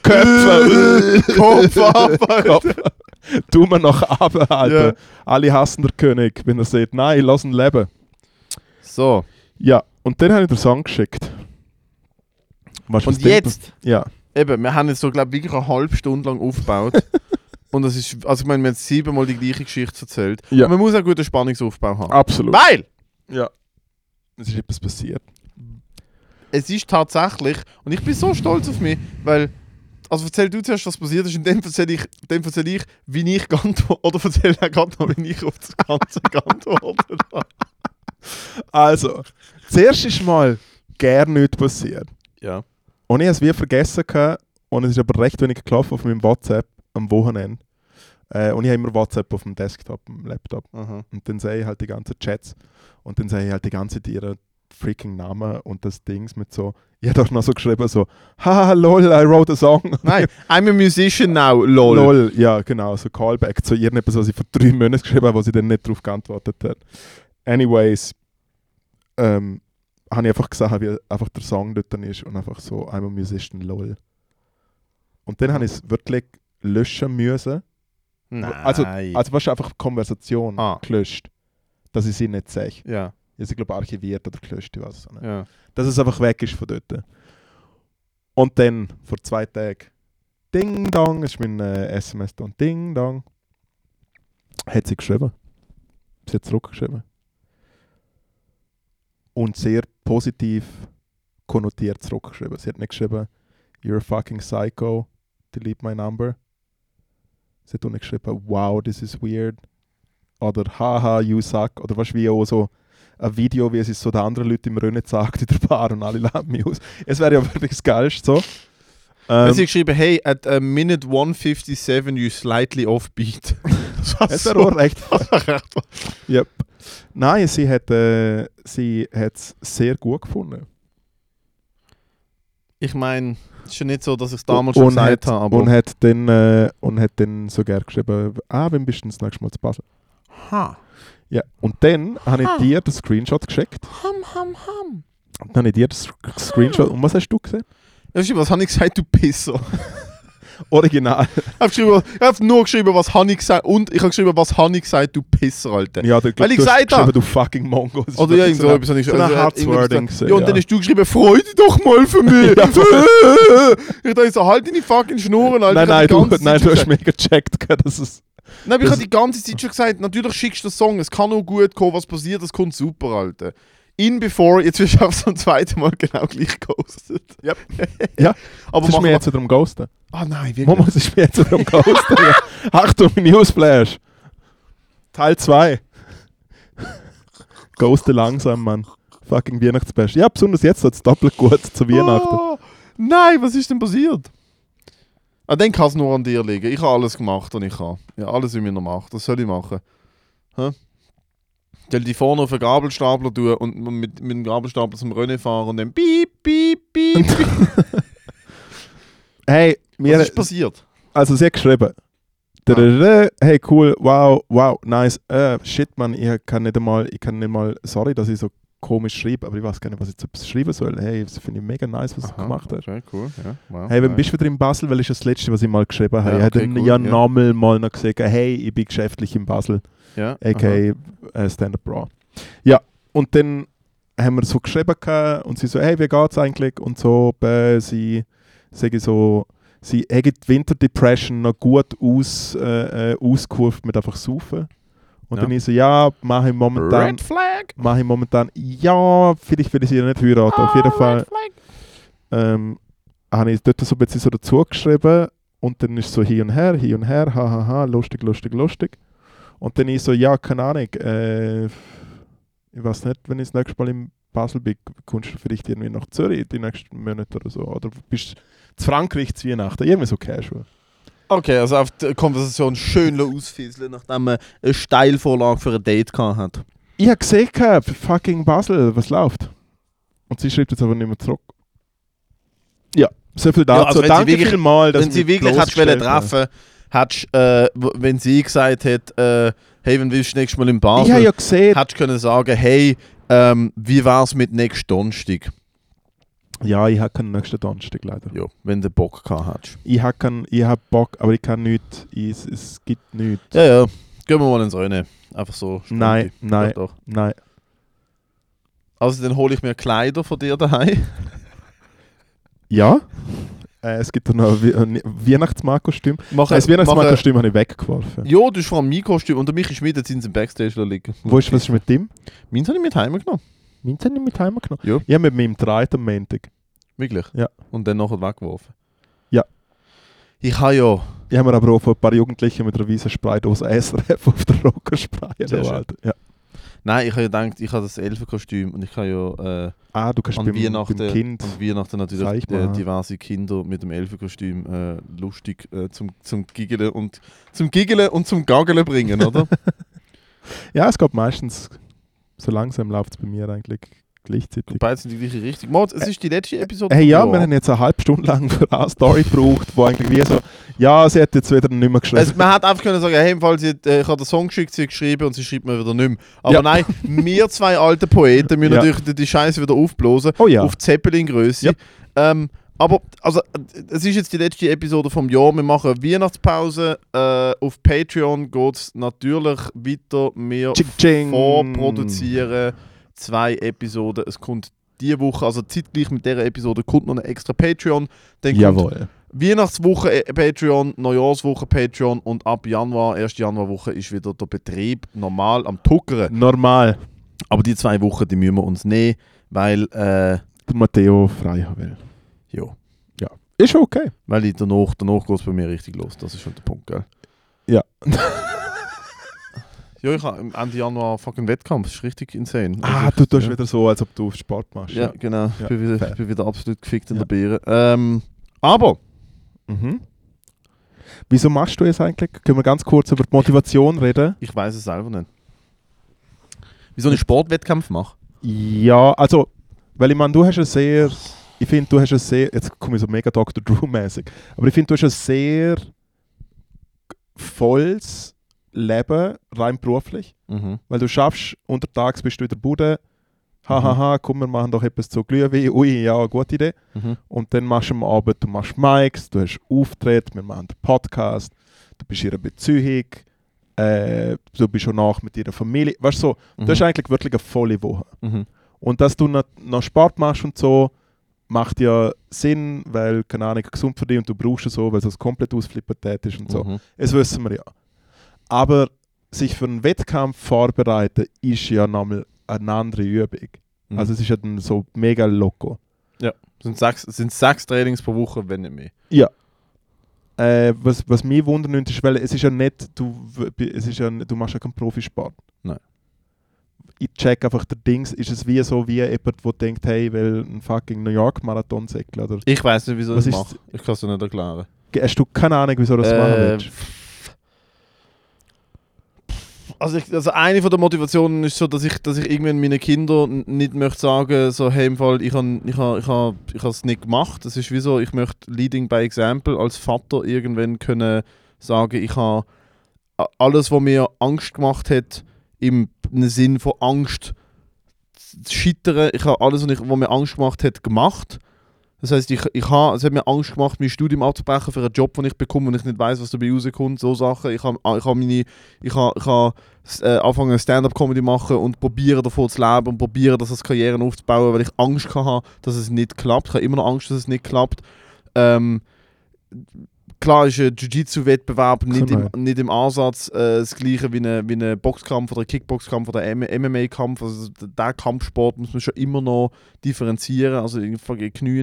Köpfe. [LAUGHS] Kopf ab, Alter. Kopf. Tu mir noch ab, Alter. Ja. Alle hassen der König, wenn er sagt, nein, lass ihn leben. So. Ja, und dann habe ich den Song geschickt. Weißt Und jetzt, Ja. Eben, wir haben jetzt so, glaube ich, wirklich eine halbe Stunde lang aufgebaut. [LAUGHS] Und das ist, also ich meine, wir haben jetzt siebenmal die gleiche Geschichte erzählt. Ja. Und man muss einen guten Spannungsaufbau haben. Absolut. Weil Ja. Es ist etwas passiert. es ist tatsächlich, und ich bin so stolz auf mich, weil, also erzähl du zuerst, was passiert ist, und dann erzähle ich, dann erzähl ich, wie ich [LAUGHS] geantwortet oder erzähl auch gerade noch, wie ich auf das Ganze [LAUGHS] geantwortet habe. Also, zuerst ist mal gar nichts passiert. Ja. Und ich habe es wie vergessen gehabt, und es ist aber recht wenig gelaufen auf meinem WhatsApp am Wochenende. Äh, und ich habe immer WhatsApp auf dem Desktop, am Laptop. Aha. Und dann sehe ich halt die ganzen Chats und dann sehe ich halt die ganze ihren freaking Namen und das Dings mit so, ich habe doch noch so geschrieben so, haha lol, I wrote a song. Nein, I'm a musician now, lol. Lol, ja genau, so Callback zu irgendetwas, was ich vor drei Monaten geschrieben habe, wo sie dann nicht darauf geantwortet hat. Anyways, ähm, habe ich einfach gesagt, wie einfach der Song dort ist und einfach so, I'm a musician, lol. Und dann habe ich es wirklich löschen müssen. Nein. Also, also weißt du, einfach Konversation Ah. gelöscht, dass ich sie nicht sehe. ja, Ich glaube archiviert oder gelöscht, ich weiß es nicht. ja. Dass es einfach weg ist von dort. Und dann, vor zwei Tagen, Ding Dong, ist mein äh, SMS da, Ding Dong, hat sie geschrieben. Sie hat zurückgeschrieben. Und sehr positiv konnotiert zurückgeschrieben. Sie hat nicht geschrieben, You're a fucking psycho, delete my number. Sie hat auch nicht geschrieben, wow, this is weird. Oder haha, you suck. Oder was wie auch so ein Video, wie es so den anderen Leuten im Rennen sagt in der Bar und alle lachen mich aus. Es wäre ja [LAUGHS] wirklich das Geilste so. Ähm, sie hat geschrieben, hey, at a minute 157 you slightly offbeat. [LAUGHS] [LAUGHS] so. wäre auch [LAUGHS] recht. Yep. Nein, sie hat äh, sie es sehr gut gefunden. Ich meine, es ist ja nicht so, dass ich es damals schon gesagt hat, habe, und hat dann äh, und hat dann so gerne geschrieben, ah, wann bist du das nächste Mal zu Basel? ha. Ja. Und dann habe ich dir den Screenshot geschickt. Ham, ham, ham. Dann habe ich dir den Sc- Screenshot. Und was hast du gesehen? Ja, was habe ich gesagt, du Pisser? [LAUGHS] Original. Ich habe geschrieben, ich habe nur geschrieben, was ich gesagt und ich habe geschrieben, was ich gesagt, du Pisser, Alter. Ja, der, Weil ich du gesagt geschrieben, habe. du fucking Mongo. Das Oder wirklich irgend so etwas habe ich gewesen, Ja, und ja. dann hast du geschrieben, freu dich doch mal für mich. [LAUGHS] [LAUGHS] ich dachte so, halt deine fucking Schnurren, Alter. Nein, nein, du, nein, du hast mega gecheckt, dass es. Nein, aber ich habe die ganze Zeit schon gesagt, natürlich schickst du den Song, es kann auch gut kommen, was passiert, das kommt super, Alter. In before, jetzt wirst du auch so ein zweites Mal genau gleich ghostet. Yep. [LAUGHS] ja. Aber Das ist mach mir jetzt am Ghosten. Ah nein, wirklich. Mama, es ist mir jetzt wieder am Ghosten. ja. [LAUGHS] Achtung, Newsflash. Teil 2. Ghoste langsam, Mann. Fucking Weihnachtsbest. Ja, besonders jetzt wird es doppelt gut zu Weihnachten. Oh, nein, was ist denn passiert? Ah, dann kann es nur an dir liegen. Ich habe alles gemacht, was ich kann. Ja, alles, wie mir noch macht. Das soll ich machen. Hä? Soll die vorne auf den Gabelstapler tun und mit, mit dem Gabelstapler zum Rennen fahren und dann piep, piep, piep. [LAUGHS] Hey, mir, Was ist passiert? also sie hat geschrieben. Dadada, Hey, cool, wow, wow, nice. Äh, shit, man, ich kann nicht einmal, ich kann nicht mal, sorry, dass ich so komisch schreibe, aber ich weiß gar nicht, was ich jetzt schreiben soll. Hey, das finde ich mega nice, was du gemacht hast. Okay, cool. Ja, wow, Hey, wann nice. bist du wieder in Basel? Weil ist das letzte, was ich mal geschrieben habe. Ja, ich habe okay, cool, ja ja. nochmal mal noch gesagt, hey, ich bin geschäftlich in Basel, Ja, aka äh, Stand-Up Bra. Ja, und dann haben wir so geschrieben und sie so, hey, wie geht's eigentlich? Und so, äh, sie sage so, sie haben die Winter Depression noch gut aus, äh, äh, ausgekurft mit einfach Saufen. Und Ja. dann ich so, ja, mache ich momentan, Red Flag! mache ich momentan, ja, vielleicht will ich sie ja nicht heiraten, auf jeden Ah, Fall ähm, habe ich dort so ein bisschen so dazu geschrieben und dann ist so hin und her, hin und her, hahaha, ha, ha, lustig, lustig, lustig. Und dann ich so, ja, keine Ahnung, äh, ich weiß nicht, wenn ich das nächste Mal in Basel bin, kommst du vielleicht irgendwie nach Zürich die nächsten Monate oder so. Oder bist zu Frankreich zu Weihnachten. Irgendwie so casual. Okay, also auf die Konversation schön ausfieseln, nachdem man eine Steilvorlage für ein Date gehabt hat. Ich habe gesehen, gehabt, fucking Basel, was läuft? Und sie schreibt jetzt aber nicht mehr zurück. Ja, so viel dazu. also wenn sie Danke wirklich- vielmals, dass wenn sie wirklich hast. treffen, hättest, äh, wenn sie gesagt hätte, äh, hey, wenn willst du nächstes Mal in Ich habe Basel, ja gesehen, hättest du können sagen, hey, ähm, wie wär's mit nächsten Donnerstag? Ja, ich habe keinen nächsten Donnerstag leider. Ja, wenn du Bock gehabt hättest. Ich habe hab Bock, aber ich kann nichts. Ich, es, es gibt nichts. Ja, ja, gehen wir mal ins Rennen. Einfach so. Nein, spontan. nein. Doch, doch. Nein. Also dann hole ich mir Kleider von dir daheim. [LAUGHS] Ja? Äh, es gibt noch ein We- ein Weihnachtsmarktkostüm. Mache, Das Weihnachtsmarktkostüm habe ich weggeworfen. Ja, du hast vor allem mein Kostüm und der Michi Schmidt hat sind im Backstage liegen. Wo ist, was ist mit dem? Meins habe ich mit heimgenommen. Meins habe ich mit heimgenommen. Ja. Ich habe mit meinem Dreit am Montag. Wirklich? Ja. Und dann nachher weggeworfen. Ja. Ich habe ja. Ich habe mir aber auch von ein paar Jugendlichen mit einer weißen Spraydose SRF auf der Rocker sprayen lassen. Ja. Nein, ich habe ja gedacht, ich habe das Elfenkostüm und ich habe ja äh, Ah, du kannst an beim, Weihnachten, beim Kind. an Weihnachten natürlich äh, mal. diverse Kinder mit dem Elfenkostüm äh, lustig äh, zum, zum Giggeln und zum Giggeln und zum Gaggeln bringen, oder? [LAUGHS] Ja, es geht meistens so langsam läuft es bei mir eigentlich gleichzeitig. Beide sind die gleiche Richtung. Mord, es ist die letzte Episode. Hey, ja, wir haben jetzt eine halbe Stunde lang für eine Story gebraucht, wo eigentlich wie so, ja, sie hat jetzt wieder nicht mehr geschrieben. Also, man hat einfach können sagen, hey, im Fall, sie, hat, äh, ich habe den Song geschickt, sie hat geschrieben und sie schreibt mir wieder nicht mehr. Aber Ja. nein, wir zwei alte Poeten müssen Ja. natürlich die, die Scheiße wieder aufblasen. oh ja. Auf Zeppelin-Größe. Ja. Ähm, aber also, es ist jetzt die letzte Episode vom Jahr. Wir machen eine Weihnachtspause. Äh, auf Patreon geht es natürlich weiter. Wir Ching, ching. vorproduzieren zwei Episoden. Es kommt diese Woche, also zeitgleich mit dieser Episode, kommt noch ein extra Patreon. Dann Jawohl. Weihnachtswoche äh, Patreon, Neujahrswoche Patreon und ab Januar, 1. Januarwoche, ist wieder der Betrieb normal am Tuckern. Normal. Aber die zwei Wochen, die müssen wir uns nehmen, weil, äh, Der Matteo frei haben will. Ja, Ist schon okay. weil ich danach, danach geht es bei mir richtig los. Das ist schon der Punkt, gell? Ja. [LAUGHS] Ja, ich habe Ende Januar fucking Wettkampf, das ist richtig insane. Ah, Also, du tust ja. wieder so, als ob du Sport machst. Ja, genau. Ja, ich bin wieder, fair. ich bin wieder absolut gefickt in Ja. der Beere. Ähm, aber, Mhm. Wieso machst du es eigentlich? Können wir ganz kurz über die Motivation reden? ich weiß es selber nicht. Wieso ich Sportwettkampf mache? Ja, also, weil ich meine, du hast ein sehr, ich finde, du hast ein sehr, jetzt komme ich so mega Dr. Drew-mäßig, aber ich finde, du hast ein sehr volles Leben, rein beruflich, Mhm. weil du schaffst, untertags bist du in der Bude, hahaha, komm, wir machen doch etwas zu Glühwein, ui, ja, gute Idee. Mhm. Und dann machst du am Abend, du machst Mics, du hast Auftritte, wir machen einen Podcast, du bist in einer Beziehung, äh, du bist schon nach mit deiner Familie. Weißt du, so, Mhm. das ist eigentlich wirklich eine volle Woche. Mhm. Und dass du noch, noch Sport machst und so, macht ja Sinn, weil, keine Ahnung, gesund für dich und du brauchst es so, weil es komplett Ausflippert ist und so. Mhm. Das wissen wir ja. Aber sich für einen Wettkampf vorbereiten, ist ja nochmal eine andere Übung. Mhm. Also es ist ja dann so mega loco. sind, sechs, sind sechs Trainings pro Woche, wenn nicht mehr. Äh, was, was mich wundern nimmt, ist, weil es ist ja nicht, du, es ist ja, du machst ja keinen Profisport. Nein. Ich check einfach der Dings, ist es wie so wie jemand, der denkt, hey, ich will einen fucking New York Marathon säckeln oder Ich weiß nicht, wieso Was das mache. Ich kann es dir nicht erklären. hast du keine Ahnung, wieso das machen Äh, willst? Also, ich, also eine von der Motivationen ist so, dass ich, dass ich irgendwann meinen Kindern nicht möchte sagen, so hey, im Fall, ich habe ich ha, ich ha, ich es nicht gemacht. Das ist wie so, ich möchte Leading by Example als Vater irgendwann können sagen, ich habe alles, was mir Angst gemacht hat, im Sinn von Angst zu scheitern, ich habe alles, was, ich, was mir Angst gemacht hat, gemacht. Das heißt, ich, ich ha, es hat mir Angst gemacht, mein Studium abzubrechen für einen Job, den ich bekomme und ich nicht weiß, was dabei rauskommt. So Sachen. Ich habe ich ha meine, ich ha, ich ha, äh, anfangen Stand-up-Comedy machen und probieren davon zu leben und probieren, das als Karriere aufzubauen, weil ich Angst hatte, dass es nicht klappt. Ich habe immer noch Angst, dass es nicht klappt. Ähm, klar ist ein Jiu-Jitsu-Wettbewerb nicht im, Genau. nicht im Ansatz äh, das gleiche wie ein wie eine Boxkampf oder ein Kickboxkampf oder ein MMA-Kampf. Also der Kampfsport muss man schon immer noch differenzieren. Also die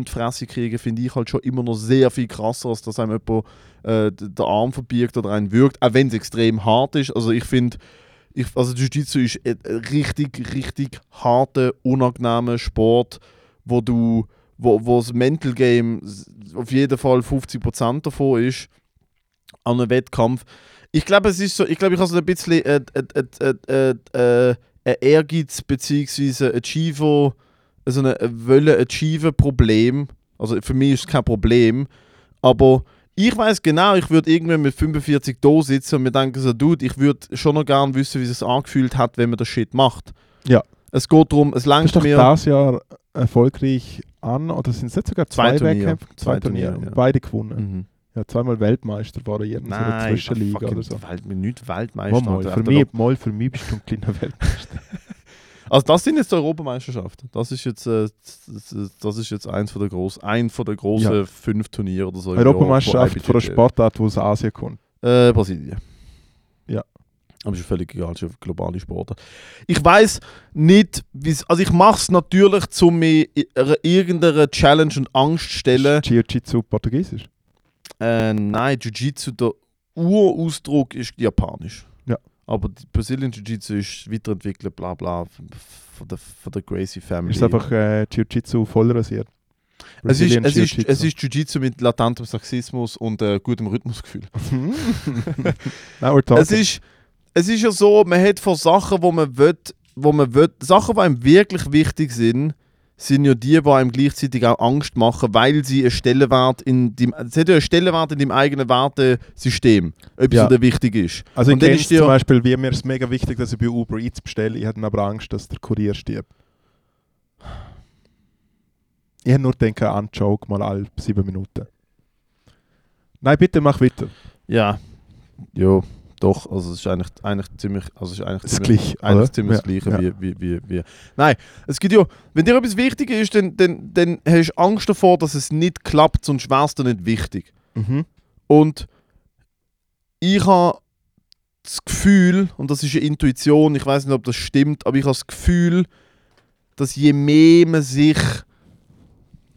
Fresse kriegen, finde ich halt schon immer noch sehr viel krasser, als dass einem jemand äh, den Arm verbiegt oder einen würgt, auch wenn es extrem hart ist. Also ich finde, Ich, also Jiu-Jitsu ist ein richtig, richtig harter, unangenehmer Sport, wo du, wo, wo das Mental Game auf jeden Fall 50% davon ist an einem Wettkampf. Ich glaube, es ist so, ich glaube, ich habe so ein bisschen äh, äh, äh, äh, äh, ein Ehrgeiz bzw. Achiever, also ein Wollen Achiever Problem. Also für mich ist es kein Problem, aber ich weiß genau, ich würde irgendwann mit 45 da sitzen und mir denken so, Dude, ich würde schon noch gerne wissen, wie es sich angefühlt hat, wenn man das Shit macht. Ja. Es geht darum, es Das ist langt doch mir... das Jahr erfolgreich an, oder sind es nicht sogar zwei, Zwei. Wettkämpfe? Zwei Turniere, und ja. beide gewonnen. Mhm. Ja, zweimal Weltmeister war er in so einer Nein, Zwischenliga oder so. Welt, nicht Weltmeister. Mal, für mich, mal für mich bist du ein kleiner [LAUGHS] Weltmeister. Also das sind jetzt die Europameisterschaften. Das ist jetzt, äh, das, ist jetzt eins von der groß, ein von der großen Ja. fünf Turniere oder so. Europameisterschaft wo von IBJJF Sportart, die aus Asien kommt. Äh, Brasilien. Aber ist ja völlig egal, ist ja globale Sportart. Ich weiß nicht, wie's, also ich mache es natürlich, um mich ir- irgendeiner Challenge und Angst zu stellen. Ist Jiu-Jitsu portugiesisch? Äh, nein, Jiu-Jitsu, der Urausdruck ist japanisch. Ja. Aber die Brazilian Jiu-Jitsu ist weiterentwickelt, bla bla, von der, von der Gracie Family. Ist es einfach äh, Jiu-Jitsu voll rasiert? es ist, es, ist, Jiu-Jitsu. es ist Jiu-Jitsu mit latentem Sexismus und äh, gutem Rhythmusgefühl. [LAUGHS] Es ist, es ist ja so, man hat von Sachen, wo man will, wo man will, Sachen, die einem wirklich wichtig sind, sind ja die, die einem gleichzeitig auch Angst machen, weil sie einen Stellenwert in dem, es hat ja einen Stellenwert in dem eigenen Wertesystem, etwas, Ja. was dir wichtig ist. also ich kenne zum Beispiel, wie mir ist mega wichtig, dass ich bei Uber Eats bestelle. Ich hatte aber Angst, dass der Kurier stirbt. Ich habe nur gedacht, an Joke mal alle sieben Minuten. Nein, bitte mach weiter. Ja, ja, doch, also es ist eigentlich, eigentlich ziemlich, also es ist eigentlich Das ziemlich, Gleiche, eigentlich ziemlich das Ja, Gleiche ja. Wie, wie, wie, wie. Nein, es gibt ja, wenn dir etwas wichtig ist, dann, dann, dann hast du Angst davor, dass es nicht klappt, sonst wäre es dir nicht wichtig. Mhm. Und ich habe das Gefühl, und das ist eine Intuition, ich weiß nicht, ob das stimmt, aber ich habe das Gefühl, dass je mehr man sich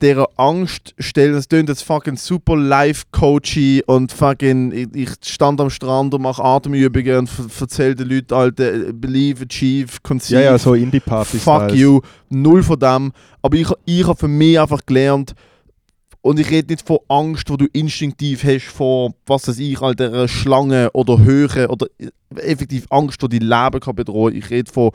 dieser Angst stellt, das klingt jetzt fucking super life-coachy und fucking, ich, ich stand am Strand und mache Atemübungen und erzähle den Leuten, Alter, believe, achieve, conceive, Ja, ja, so Indie-Partys. fuck you, null von dem. Aber ich, ich habe für mich einfach gelernt, und ich rede nicht von Angst, wo du instinktiv hast vor, was weiß ich, Alter, Schlange oder Höhe oder effektiv Angst, die dein Leben kann bedrohen. Ich rede von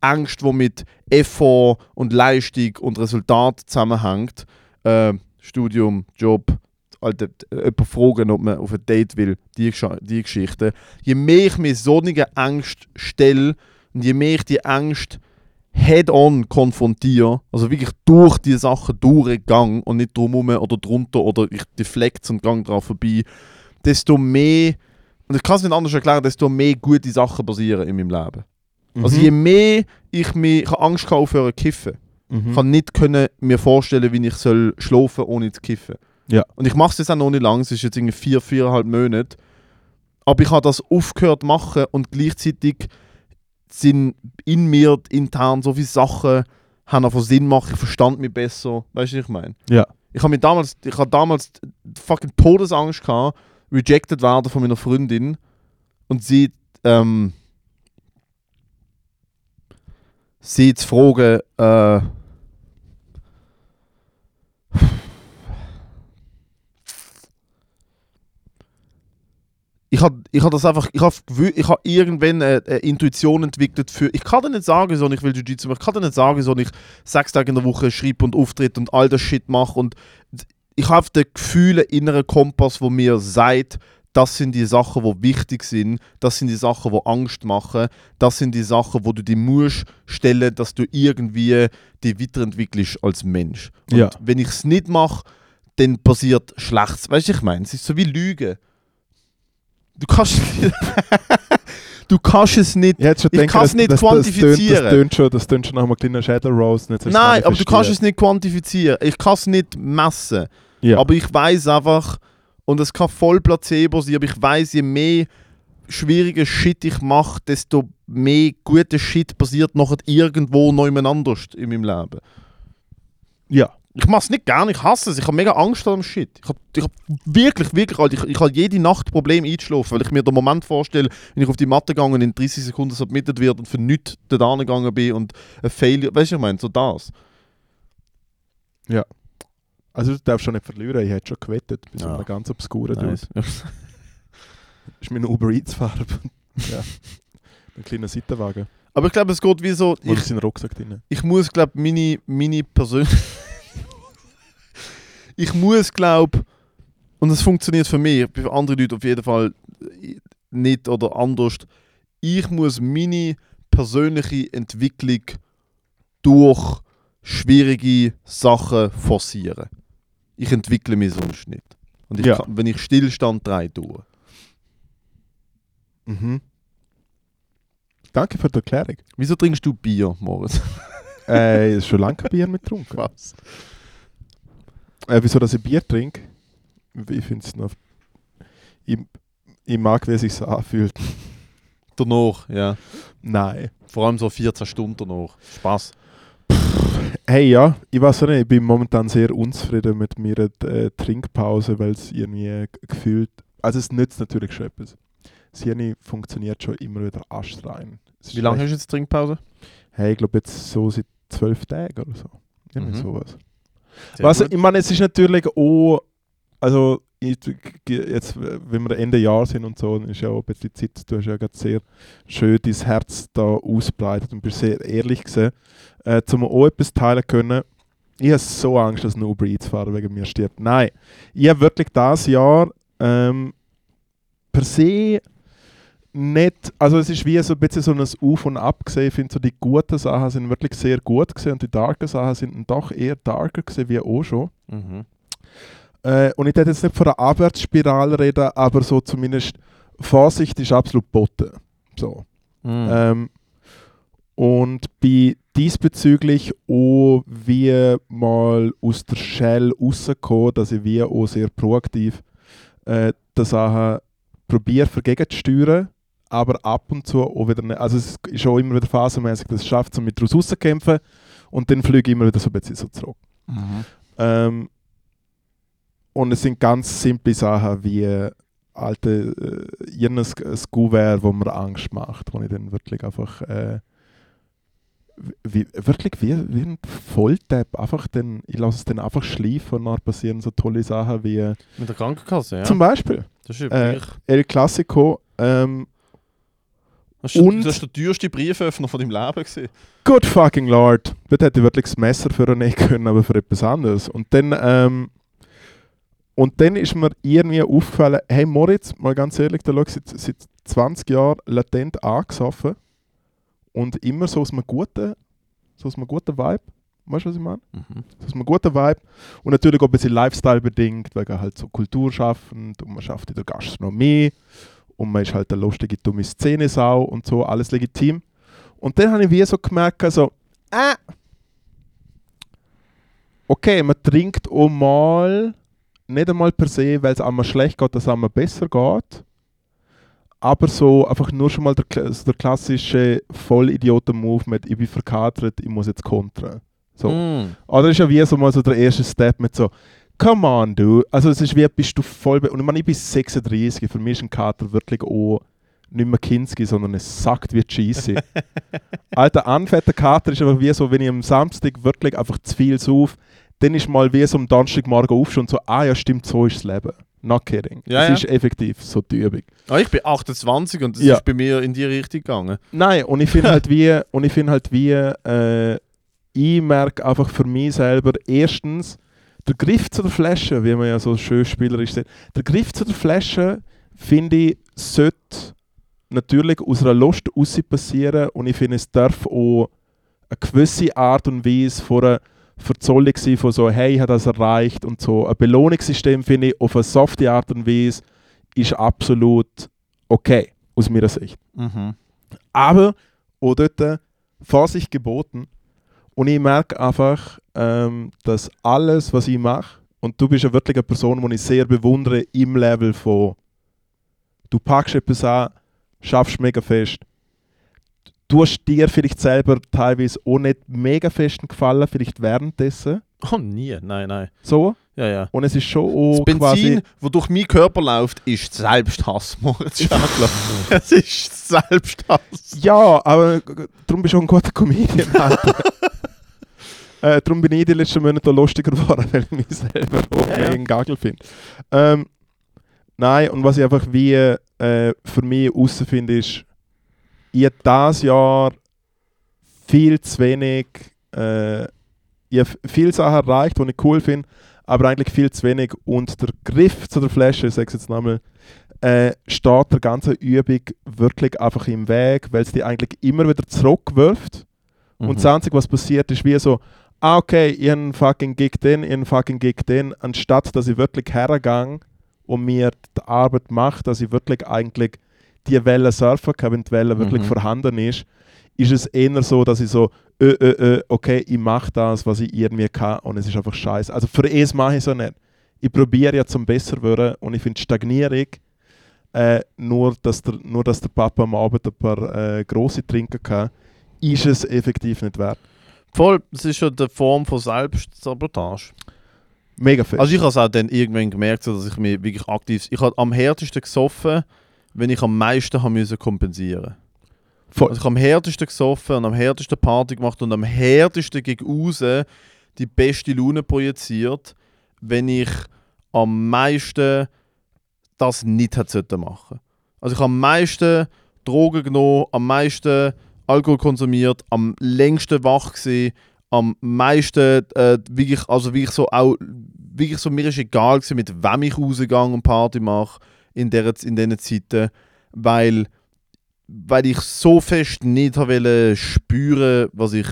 Angst, die mit Effort und Leistung und Resultat zusammenhängt. Äh, Studium, Job, Alter, jemand fragen, ob man auf ein Date will, die, die Geschichte. Je mehr ich mir solche Angst stelle und je mehr ich die Angst head-on konfrontiere, also wirklich durch die Sachen durchgegangen und nicht drumherum oder drunter oder ich deflekt und gang drauf vorbei, desto mehr, und ich kann es nicht anders erklären, desto mehr gute Sachen passieren in meinem Leben. Mhm. Also je mehr ich mir, ich Angst gehabt aufhören zu kiffen. mhm. Ich kann nicht können mir vorstellen, wie ich soll schlafen ohne zu kiffen. Ja. Und ich mache es jetzt auch noch nicht lang, es ist jetzt irgendwie vier, viereinhalb Monate. Aber ich habe das aufgehört machen und gleichzeitig sind in mir intern so viele Sachen, haben einfach Sinn gemacht, ich verstand mich besser. Weißt du, was ich meine? Ja. Ich habe damals, ich habe damals fucking Todesangst gehabt, rejected werden von meiner Freundin und sie, ähm, sie zu fragen, äh, ich habe ich hab das einfach, ich habe ich hab irgendwann eine, eine Intuition entwickelt für, ich kann dir nicht sagen, so ich will Jiu-Jitsu machen, ich kann dir nicht sagen, so ich sechs Tage in der Woche schreibe und auftritt und all das Shit mache und ich habe das Gefühl, inneren Kompass, wo mir sagt, das sind die Sachen, die wichtig sind, das sind die Sachen, die Angst machen, das sind die Sachen, wo du dir musst stellen, dass du irgendwie dich weiterentwickelst als Mensch. Und Ja. wenn ich es nicht mache, dann passiert Schlechtes. Weißt du, ich meine, es ist so wie Lügen. Du kannst [LAUGHS] du kannst es nicht. Schon Ich gedacht, kann's das- nicht das, quantifizieren. Das tönt schon, das tönt schon nach einem kleinen Shadow Rose. Nein, aber du kannst es nicht quantifizieren. Ich kann es nicht messen. Ja. Aber ich weiß einfach, und es kann voll Placebo sein, aber ich weiß, je mehr schwieriger Shit ich mache, desto mehr guter Shit passiert nachher irgendwo noch anders in meinem Leben. ja, Ich mach's nicht gerne, ich hasse es, ich habe mega Angst vor dem Shit. Ich habe ich hab wirklich, wirklich, Alter, ich, ich habe jede Nacht Probleme einzuschlafen, weil ich mir den Moment vorstelle, wenn ich auf die Matte gegangen und in 30 Sekunden submitted wird und für nichts dort angegangen bin und ein Failure, weißt du, ich meine, so das. Also du darfst schon nicht verlieren, ich hätte schon gewettet, bei so Ja. einem ganz obskuren Nice. Dude. [LAUGHS] [LAUGHS] ist mein Uber Eats Farbe. ja. Ein kleiner Seitenwagen. Aber ich glaube, es geht wie so, ich, ist sein Rucksack drin? ich muss, glaube meine, meine persönliche. [LAUGHS] ich muss, glaube und es funktioniert für mich, bei anderen Leuten auf jeden Fall nicht oder anders. Ich muss meine persönliche Entwicklung durch schwierige Sachen forcieren. Ich entwickle mich sonst nicht. Und ich Ja. kann, wenn ich Stillstand drei tue. Mhm. Danke für die Erklärung. Wieso trinkst du Bier, Moritz? [LAUGHS] äh, ist schon lange kein Bier mehr getrunken. Was? Äh, wieso, dass ich Bier trinke? Ich finde es noch... Ich, ich mag, wie es sich anfühlt. Danach, ja. Nein. Vor allem so 14 Stunden danach. Spaß. Hey ja, ich weiß auch nicht, ich bin momentan sehr unzufrieden mit meiner äh, Trinkpause, weil es irgendwie gefühlt... Also es nützt natürlich schon etwas. Das Hirn funktioniert schon immer wieder astrein. Ist Wie lange hast du jetzt Trinkpause? Hey, ich glaube jetzt so seit zwölf Tagen oder so. Irgendwie Mhm. sowas. Sehr Was, gut. ich meine, es ist natürlich auch, also jetzt, wenn wir Ende Jahr sind und so, ist ja auch ein bisschen Zeit, du hast ja gerade sehr schön dein Herz da ausbreitet und bist sehr ehrlich gesehen, äh, zum auch etwas teilen können. Ich habe so Angst, dass ein Uber Eats Fahrer wegen mir stirbt. Nein, ich habe wirklich das Jahr ähm, per se nicht, also es ist wie so ein bisschen so ein Auf und Ab gesehen. Ich finde so die guten Sachen sind wirklich sehr gut gesehen und die darken Sachen sind doch eher darker gesehen wie auch schon. Mhm. Äh, und ich werde jetzt nicht von einer Abwärtsspirale reden, aber so zumindest Vorsicht ist absolut botten. So. Mhm. Ähm, und bin diesbezüglich auch wie mal aus der Shell rausgekommen, dass ich wie auch sehr proaktiv äh, die Sachen probiere dagegen zu steuern, aber ab und zu auch wieder nicht. Also es ist auch immer wieder phasenmäßig, dass es schafft, so mit daraus rauszukämpfen und dann fliege ich immer wieder so ein bisschen so zurück. Mhm. Ähm, und es sind ganz simple Sachen wie alte äh, irgendein ein Kuvert, wo mir Angst macht, wo ich dann wirklich einfach äh, wie, wirklich wie, wie ein Volltap einfach dann, ich lasse es dann einfach schleifen und dann passieren so tolle Sachen wie äh, Mit der Krankenkasse, ja. zum Beispiel das ist äh. El Clasico ähm, das, ist, und- das ist der teuerste Brieföffner von deinem Leben gewesen. Good fucking Lord. Dort hätte ich wirklich das Messer für nehmen können, aber für etwas anderes. Und dann, ähm, und dann ist mir irgendwie aufgefallen, hey Moritz, mal ganz ehrlich, da schau ich seit, seit 20 Jahren latent angesoffen und immer so aus einem guten, so aus einem guten Vibe. Weißt du, was ich meine? Mhm. So aus einem guten Vibe. Und natürlich auch ein bisschen Lifestyle bedingt, wegen halt so kulturschaffend und man schafft in der Gastronomie und man ist halt eine lustige, dumme Szene-Sau und so, alles legitim. Und dann habe ich wie so gemerkt, also, äh, okay, man trinkt auch mal, nicht einmal per se, weil es einmal schlecht geht, dass es einmal besser geht, aber so einfach nur schon mal der, der klassische Vollidioten-Move mit, ich bin verkatert, ich muss jetzt kontern. So. Mhm. Oder ist ja wie so mal so der erste Step mit so, come on, du. Also es ist wie, bist du voll... Und ich meine, ich bin 36, für mich ist ein Kater wirklich auch nicht mehr Kinski, sondern es sagt wie Cheesy. [LAUGHS] Alter, anfetter Kater ist einfach wie so, wenn ich am Samstag wirklich einfach zu viel sauf, dann ist mal wie so am Donnerstagmorgen aufstehen und so, ah ja, stimmt, so ist das Leben. Not kidding. Ja, es ja. ist effektiv so die Übung. Ah, ich bin 28 und das Ja. ist bei mir in die Richtung gegangen. Nein, und ich finde [LAUGHS] halt wie, und ich finde halt wie, äh, ich merke einfach für mich selber, erstens, der Griff zu der Flasche, wie man ja so schön spielerisch sagt, der Griff zu der Flasche, finde ich, sollte natürlich aus einer Lust raus passieren und ich finde, es darf auch eine gewisse Art und Weise von einer Verzollung von so, hey, ich habe das erreicht und so. Ein Belohnungssystem, finde ich, auf eine softe Art und Weise, ist absolut okay, aus meiner Sicht. Mhm. Aber auch dort Vorsicht geboten. Und ich merke einfach, ähm, dass alles, was ich mache, und du bist ja wirklich eine Person, die ich sehr bewundere im Level von, du packst etwas an, schaffst mega fest, du hast dir vielleicht selber teilweise auch nicht mega festen gefallen, vielleicht währenddessen, Oh, nie. Nein, nein. So. Ja, ja. Und es ist schon Das auch Benzin, quasi... das durch meinen Körper läuft, ist Selbsthass, Moritz Schädler. [LAUGHS] es ist Selbsthass. Ja, aber darum bist du auch ein guter Comedian. [LAUGHS] Äh, darum bin ich die letzten Monate lustiger geworden, weil ich mich selber auch Ja, ja, Gagel finde. Ähm, nein, und was ich einfach wie äh, für mich herausfinde, ist, ich habe dieses Jahr viel zu wenig, äh, ich viele Sachen erreicht, die ich cool finde, aber eigentlich viel zu wenig. Und der Griff zu der Flasche, ich sage es jetzt nochmal, äh, steht der ganzen Übung wirklich einfach im Weg, weil es die eigentlich immer wieder zurückwirft. Mhm. Und das Einzige, was passiert, ist wie so, ah, okay, ich habe fucking Gig den, ich habe fucking Gig den, anstatt dass ich wirklich hergehe und mir die Arbeit mache, dass ich wirklich eigentlich die Welle surfen kann, wenn die Welle wirklich Mhm. vorhanden ist, ist es eher so, dass ich so, äh, äh, äh, okay, ich mache das, was ich irgendwie kann und es ist einfach scheiße. Also für es mache ich so nicht. Ich probiere ja zum besser zu werden und ich finde Stagnierung, äh, nur, dass der, nur dass der Papa am Abend ein paar äh, grosse trinken kann, ist es effektiv nicht wert. Voll, es ist schon eine Form von Selbstsabotage. Mega fest. Also ich habe es auch dann irgendwann gemerkt, dass ich mich wirklich aktiv... Ich habe am härtesten gesoffen, wenn ich am meisten haben müssen kompensieren Voll. Also ich habe am härtesten gesoffen und am härtesten Party gemacht und am härtesten gegen außen die beste Laune projiziert, wenn ich am meisten das nicht hätte machen. Also ich habe am meisten Drogen genommen, am meisten Alkohol konsumiert, am längsten wach gewesen, am meisten äh, wirklich, also wirklich so auch, wirklich so, mir ist egal gewesen, mit wem ich rausgehe und Party mache in, der, in diesen Zeiten, weil, weil ich so fest nicht wollen spüren, was ich,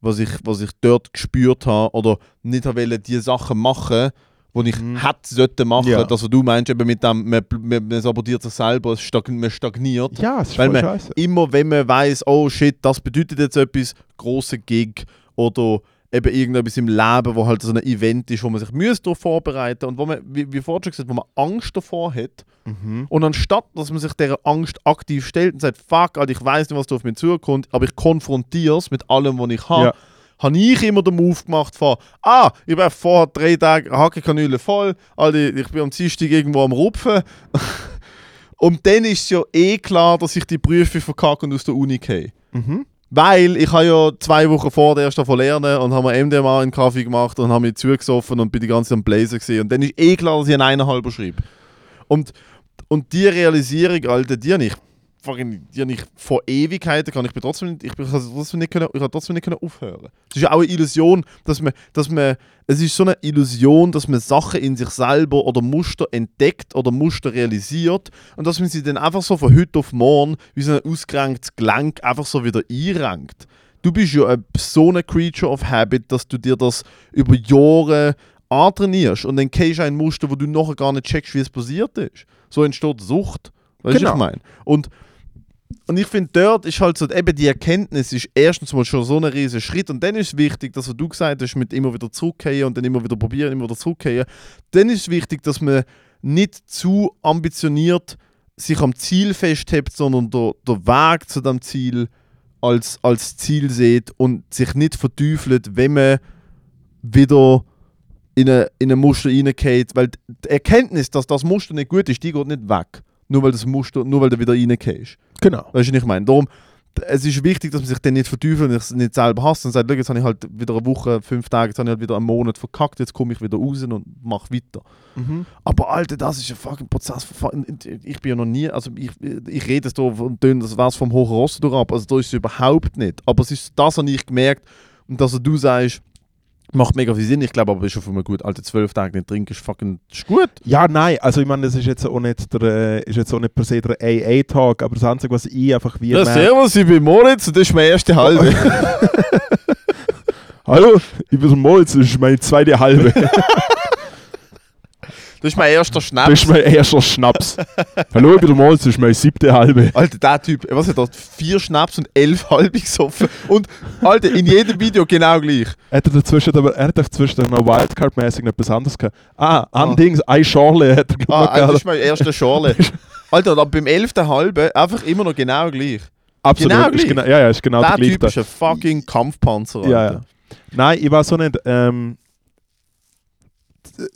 was ich, was ich dort gespürt habe oder nicht wollen, die Sachen machen, die ich Mhm. hätte sollte machen. Ja. Also du meinst eben mit dem, man, man, man sabotiert sich selber, es stag, man stagniert ja, es ist weil man- scheiße. immer wenn man weiß, oh shit, das bedeutet jetzt etwas, große Gig oder eben irgendetwas im Leben, wo halt so ein Event ist, wo man sich müsste darauf vorbereiten und wo man, wie, wie vorhin schon gesagt, wo man Angst davor hat Mhm. und anstatt, dass man sich dieser Angst aktiv stellt und sagt, fuck, Alter, ich weiß nicht, was da auf mich zukommt, aber ich konfrontiere es mit allem, was ich habe, Ja. habe ich immer den Move gemacht von, ah, ich war vor drei Tagen Hackenkanüle voll, Alter, ich bin am Dienstag irgendwo am Rupfen. [LAUGHS] und dann ist es ja eh klar, dass ich die Prüfung verkacke und aus der Uni gehe. Mhm. Weil ich habe ja zwei Wochen vor der ersten lernen und habe mir MDMA in Kaffee gemacht und habe mich zugesoffen und bin die ganze Zeit am Blazer gesehen. Und dann ist eh klar, dass ich einen eineinhalber schreibe. Und, und die Realisierung, Alter, die habe habe ich vor Ewigkeiten, kann ich bin trotzdem nicht, ich bin, ich trotzdem nicht können, ich trotzdem nicht können aufhören. Es ist ja auch eine Illusion, dass man, dass man, es ist so eine Illusion, dass man Sachen in sich selber oder Muster entdeckt oder Muster realisiert und dass man sie dann einfach so von heute auf morgen wie so ein ausgerenktes Gelenk einfach so wieder einrenkt. Du bist ja so ein Creature of Habit, dass du dir das über Jahre antrainierst und dann kennst du ein Muster, wo du nachher gar nicht checkst, wie es passiert ist. So entsteht Sucht. Weißt du, Genau. was ich meine? Und, und ich finde, dort ist halt so, eben die Erkenntnis ist erstens mal schon so ein riesiger Schritt und dann ist es wichtig, dass was du gesagt hast, mit immer wieder zurückkehren und dann immer wieder probieren, immer wieder zurückkehren, dann ist es wichtig, dass man nicht zu ambitioniert sich am Ziel festhebt, sondern der, der Weg zu dem Ziel als, als Ziel sieht und sich nicht verteufelt, wenn man wieder in ein in eine Muster reingeht, weil die Erkenntnis, dass das Muster nicht gut ist, die geht nicht weg. Nur weil das Muster, nur weil du wieder reingehst. Genau. Weißt du, was ich meine? Darum, es ist wichtig, dass man sich dann nicht verteufelt und nicht selber hasst und sagt, «Schau, jetzt habe ich halt wieder eine Woche, fünf Tage, jetzt habe ich halt wieder einen Monat verkackt, jetzt komme ich wieder raus und mache weiter. Mhm. Aber Alter, das ist ein fucking Prozess. Ich bin ja noch nie, also ich, ich rede es da und töne das was vom hohen Ross durch ab, also da ist es überhaupt nicht. Aber es ist das, habe ich gemerkt und dass du sagst, macht mega viel Sinn. Ich glaube aber, ist schon für mich gut. Alter, zwölf Tage nicht trinken ist fucking ist gut. Ja, nein, also ich meine, das ist jetzt auch nicht, der, äh, ist jetzt auch nicht per se der AA-Talk, aber das Einzige, was ich einfach wie Ja, servus, ich bin Moritz und das ist meine erste halbe. [LAUGHS] Hallo, ich bin der Moritz, das ist meine zweite halbe. [LAUGHS] Das ist mein erster Das Schnaps. ist mein erster Schnaps. [LAUGHS] Hallo, ich bin der Moritz, das ist meine siebte halbe. Alter, der Typ, was hat er? Vier Schnaps und elf halbe gesoffen. Und, Alter, in jedem Video genau gleich. Er hat dazwischen aber, er hat dazwischen noch Wildcard-mäßig etwas anderes gehabt. Ah, Ah. ein Dings, ein Schorle hat er Ah, gemacht. also das ist mein erster Schorle. [LAUGHS] Alter, und beim elften halben einfach immer noch genau gleich. Absolut, genau gleich. genau, ja, ja, ist genau der der gleiche. Typ ist ein fucking Kampfpanzer, Alter. Ja, ja. Nein, ich weiß so nicht, ähm,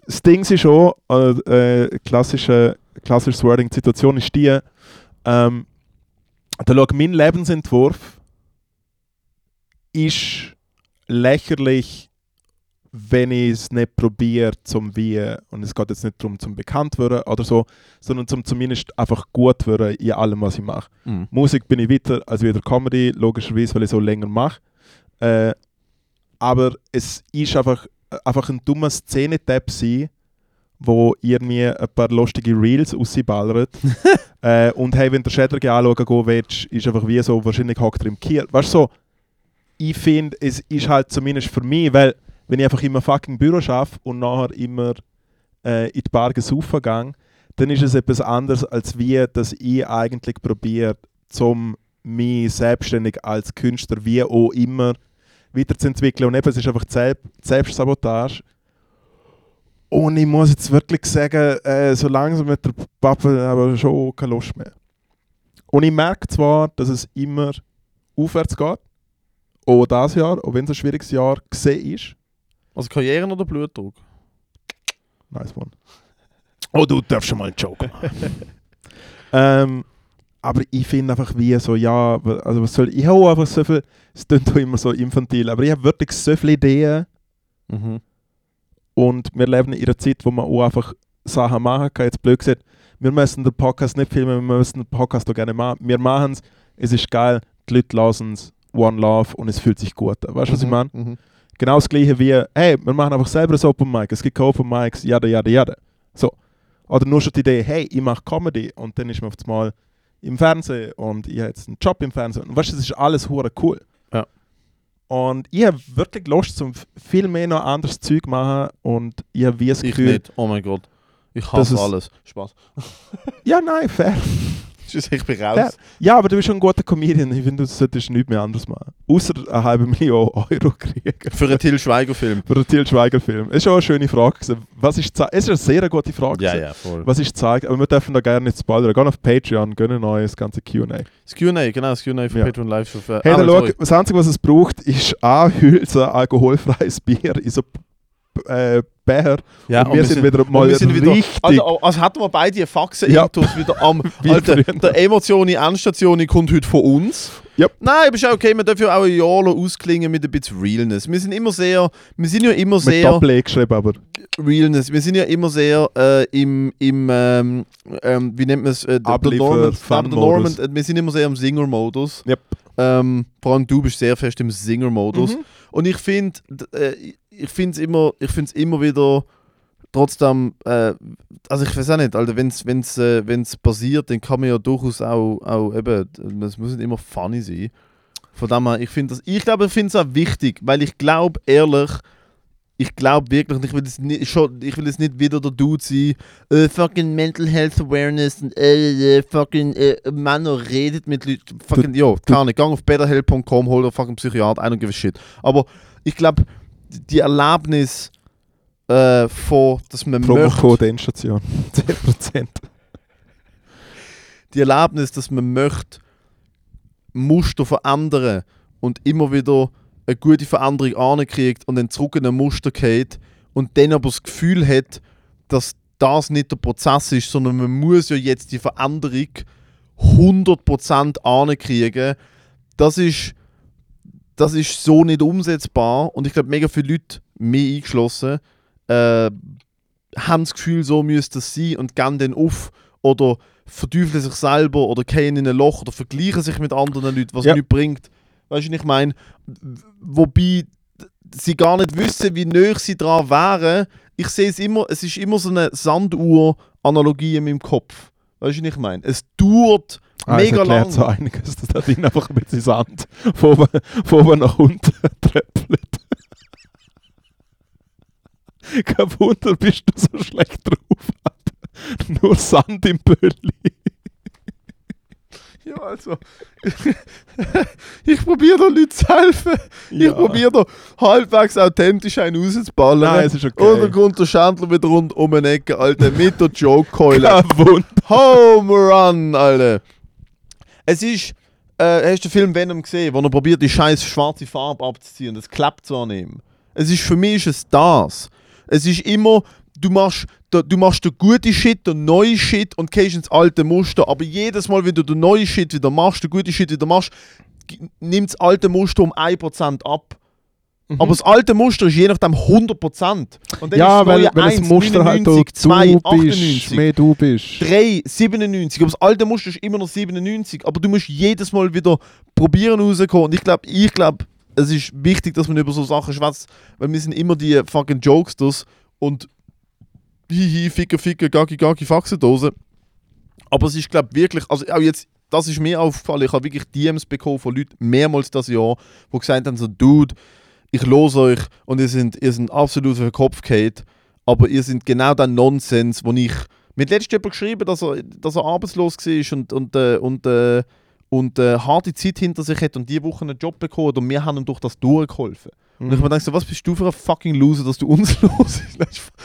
das Ding ist schon, äh, äh, klassische, klassisches Wording, die Situation ist die, ähm, da schau, mein Lebensentwurf ist lächerlich, wenn ich es nicht probiere zum wie, und es geht jetzt nicht darum zum bekannt werden oder so, sondern zum zumindest einfach gut werden in allem, was ich mache. Mhm. Musik bin ich weiter als wieder Comedy, logischerweise, weil ich so länger mache. Äh, aber es ist einfach, einfach ein dummer Szene-Tab sein, wo irgendwie ein paar lustige Reels rausballert. [LAUGHS] äh, und hey, wenn du Schädler anschauen gehen willst, ist einfach wie so, wahrscheinlich hockt er im Kiel. Weißt du, so, ich finde, es ist halt zumindest für mich, weil wenn ich einfach immer fucking Büro arbeite und nachher immer äh, in die Bar gesaufen gehe, dann ist es etwas anderes, als wie, dass ich eigentlich probiere, zum mich selbstständig als Künstler wie auch immer weiterzuentwickeln. Und eben, es ist einfach Selbstsabotage. Und ich muss jetzt wirklich sagen, äh, so langsam mit der Pappe aber schon keine Lust mehr. Und ich merke zwar, dass es immer aufwärts geht, auch dieses Jahr, auch wenn es ein schwieriges Jahr gesehen ist. Also Karrieren oder Blutdruck? Nice one. Oh, du darfst schon mal einen Joke machen. [LAUGHS] ähm, aber ich finde einfach wie so, ja, also was soll ich habe einfach so viel, es klingt auch immer so infantil, aber ich habe wirklich so viele Ideen Mhm. und wir leben in einer Zeit, wo man auch einfach Sachen machen kann. Jetzt blöd gesagt, wir müssen den Podcast nicht filmen, wir müssen den Podcast auch gerne machen. Wir machen es, es ist geil, die Leute lassen es, One Love und es fühlt sich gut an. Weißt du, was ich meine? Mhm. Genau das gleiche wie, hey, wir machen einfach selber ein Open Mic, es gibt keine Open Mics, jada, jada, jada. So. Oder nur schon die Idee, hey, ich mache Comedy und dann ist man auf einmal im Fernsehen und ich habe jetzt einen Job im Fernsehen. Und weißt du, das ist alles hure cool. Ja. Und ich habe wirklich Lust, zum viel mehr noch anderes Zeug machen und ich habe wie das Ich Gefühl, nicht. Oh mein Gott. Ich hasse alles. Spaß. ja, nein, fair. Tschüss, ich bin Ja. raus. Ja, aber du bist schon ein guter Comedian. Ich finde, du solltest nichts mehr anderes machen. Außer eine halbe Million Euro kriegen. Für einen Till Schweiger-Film. Für den Til Schweiger-Film. Ist schon eine schöne Frage. Was ist es ist eine sehr gute Frage. Ja, ja, voll. Was ist gezeigt? Aber wir dürfen da gerne nicht spoilern. Gehen auf Patreon, gönnen euch das ganze QA. Das Q&A, genau, das Q&A für Ja. Patreon Live. Für, Hey, ah, dann schau, das Einzige, was es braucht, ist ein Hülse alkoholfreies Bier in so äh, Becher. Ja, und wir sind wieder und mal wir sind wieder, richtig. also, als hätten wir beide Faxen Ja. intus wieder am. [LAUGHS] Alter, der Emotion in Endstation kommt heute von uns. Yep. Nein, aber ist ja okay, wir dürfen ja auch ein Jahr ausklingen mit ein bisschen Realness. Wir sind immer sehr, wir sind ja immer mit sehr Doppel-E geschrieben, aber Realness. Wir sind ja immer sehr äh, im, im ähm, ähm, wie nennt man es? Äh, der- der Abliefer- Norman, Fun-Modus. der Norman, äh, wir sind immer sehr im Singer-Modus. Yep. Ähm, vor allem du bist sehr fest im Singer-Modus. Mhm. Und ich finde, äh, ich finde es immer, ich find's immer wieder trotzdem, äh, also ich weiß auch nicht, Alter, wenn es wenn's, äh, wenn's passiert, dann kann man ja durchaus auch, auch eben, es muss nicht immer funny sein. Von dem her, ich finde das, ich glaube, ich finde es auch wichtig, weil ich glaube ehrlich, ich glaube wirklich, und ich will, es nicht, schon, ich will jetzt nicht wieder der Dude sein, äh, fucking Mental Health Awareness und äh, äh, fucking äh, Männer redet mit Leuten, fucking, ja, keine Ahnung, gang auf betterhelp.com, hol dir fucking Psychiater, I don't give a shit. Aber ich glaube, die Erlebnis äh, von, dass man möchte, Promocode Endstation. [LAUGHS] 10%. die Erlebnis, dass man möchte Muster verändern und immer wieder eine gute Veränderung ankriegt und dann zurück in ein Muster geht und dann aber das Gefühl hat, dass das nicht der Prozess ist, sondern man muss ja jetzt die Veränderung 100% ankriegen. Das ist, das ist so nicht umsetzbar und ich glaube, mega viele Leute, mich eingeschlossen, äh, haben das Gefühl, so müsste es sein und gehen dann auf oder verteufeln sich selber oder gehen in ein Loch oder vergleichen sich mit anderen Leuten, was Ja. nichts bringt. Weißt du, was ich meine? Wobei sie gar nicht wissen, wie näher sie dran wären. Ich sehe es immer, es ist immer so eine Sanduhr-Analogie in meinem Kopf. Weißt du, was ich meine? Es dauert Ah, mega erklärt lang. so einiges, dass da drin einfach ein bisschen Sand von oben, von oben nach unten [LAUGHS] tröpfelt. [LAUGHS] Kein Wunder, bist du so schlecht drauf. Nur Sand im Bölli. [LAUGHS] Ja, also. ich probiere da Leuten zu helfen. Ja. Ich probiere da halbwegs authentisch einen rauszuballern. Nein, es ist okay. Oder kommt der Schändler wieder rund um eine Ecke, Alter, mit der Joke-Keule. Kein Wunder. Home Run, Alter. Es ist. Äh, hast du den Film Venom gesehen, wo er probiert, die scheiß schwarze Farbe abzuziehen? Das klappt zwar nicht. Es ist für mich ist es das. Es ist immer du machst, da- du machst den guten Shit, den neuen Shit und gehst ins alte Muster. Aber jedes Mal, wenn du den neuen Shit wieder machst, den guten Shit wieder machst, nimmt das alte Muster um 1% ab. Aber das alte Muster ist je nachdem 100%. Und dann Mhm. Ja, ist das weil, weil das 1, Muster halt 99, du 2, bist, 98. mehr du bist. 3, 97. Aber das alte Muster ist immer noch 97. Aber du musst jedes Mal wieder probieren rauskommen. Und ich glaube, ich glaube, es ist wichtig, dass man über so Sachen schwätzt, weil wir sind immer die fucking Jokesters und hihi, ficke, ficke, gagi, gagi, Faxendose. Aber es ist, glaube ich, wirklich, also auch jetzt, das ist mir aufgefallen, ich habe wirklich DMs bekommen von Leuten mehrmals das Jahr, die gesagt haben, so, Dude, ich los euch und ihr sind, ihr sind absolut auf den Kopf gefallen, aber ihr sind genau der Nonsens, wo ich... Mir hat letztens jemand geschrieben, dass er, dass er arbeitslos war und, und, äh, und, äh, und äh, harte Zeit hinter sich hat und diese Woche einen Job bekommen hat und wir haben ihm durch das durchgeholfen. Und ich mir denke so, was bist du für ein fucking Loser, dass du [LAUGHS] uns los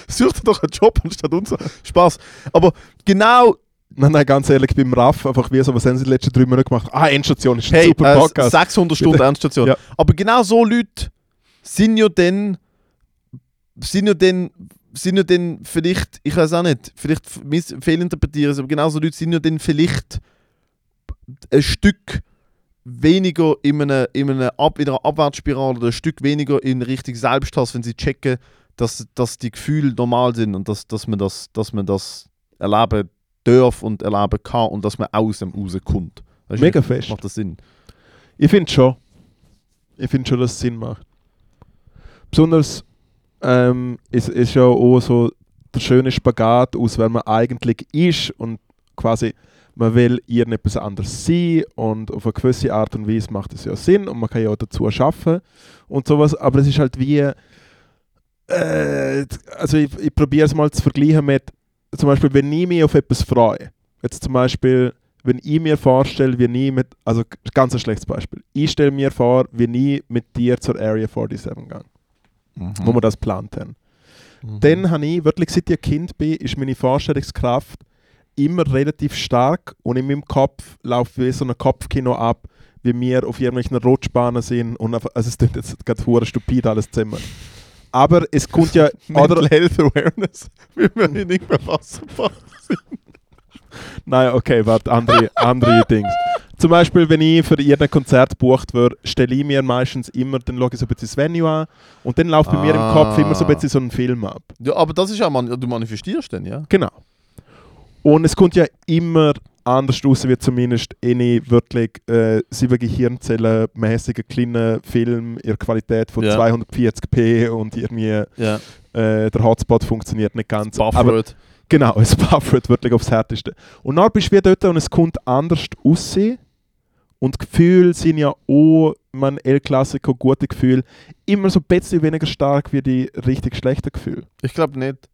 Such dir doch einen Job anstatt uns. Spaß. Aber genau, Nein, nein, ganz ehrlich, beim Raff einfach wie so, was haben sie die letzten drei Monate gemacht? Ah, Endstation ist ein hey, super äh, Podcast. 600 Stunden Ernststation. Ja. Aber genau so Leute sind ja dann, sind ja dann, sind ja dann vielleicht, ich weiß auch nicht, vielleicht fehlinterpretieren es, aber genau so Leute sind ja dann vielleicht ein Stück weniger in einer, in einer, Ab, in einer Abwärtsspirale oder ein Stück weniger in Richtung Selbsthass, wenn sie checken, dass, dass die Gefühle normal sind und dass, dass, man das, dass man das erleben darf und erleben kann und dass man aus dem rauskommt. Weißt du, Mega fest. Macht das Sinn? Ich finde schon. Ich finde schon, dass es Sinn macht. Besonders ähm, ist, ist ja auch so der schöne Spagat aus, wer man eigentlich ist und quasi man will irgendetwas anderes sein und auf eine gewisse Art und Weise macht es ja Sinn und man kann ja auch dazu schaffen und sowas, aber es ist halt wie äh, also ich, ich probiere es mal zu vergleichen mit zum Beispiel, wenn ich mich auf etwas freue, jetzt zum Beispiel wenn ich mir vorstelle, wie nie mit, also ganz ein schlechtes Beispiel, ich stelle mir vor, wie nie mit dir zur Area 47 gegangen, wo wir das geplant haben. Mhm. Dann habe ich, wirklich seit ich ein Kind bin, ist meine Vorstellungskraft immer relativ stark und in meinem Kopf läuft wie so ein Kopfkino ab, wie wir auf irgendwelchen Rutschbahnen sind und auf, also es klingt jetzt gerade hure stupid alles zusammen. Aber es kommt ja, [LAUGHS] Mental oder, Health Awareness, [LAUGHS] wie wir hier nicht mehr fassbar Nein, okay, warte, andere, andere Dings. Zum Beispiel, wenn ich für irgendein Konzert gebucht werde, stelle ich mir meistens immer, dann schaue ich so ein bisschen das Venue an und dann läuft bei mir im Kopf immer so ein Ah. bisschen so ein Film ab. Ja, aber das ist ja, man, du manifestierst dann, ja? Genau. Und es kommt ja immer anders raus, wie zumindest eine wirklich äh, sieben Gehirnzellen mäßige kleine Film in der Qualität von Ja. 240p und irgendwie Ja. äh, der Hotspot funktioniert nicht ganz. Aber Bufferet. Genau, [LAUGHS] es buffert wirklich aufs Härteste. Und dann bist du wieder dort und es kommt anders aussehen. Und Gefühle sind ja auch, man El Clasico, gute Gefühle, immer so ein bisschen weniger stark wie die richtig schlechten Gefühle. Ich glaube nicht.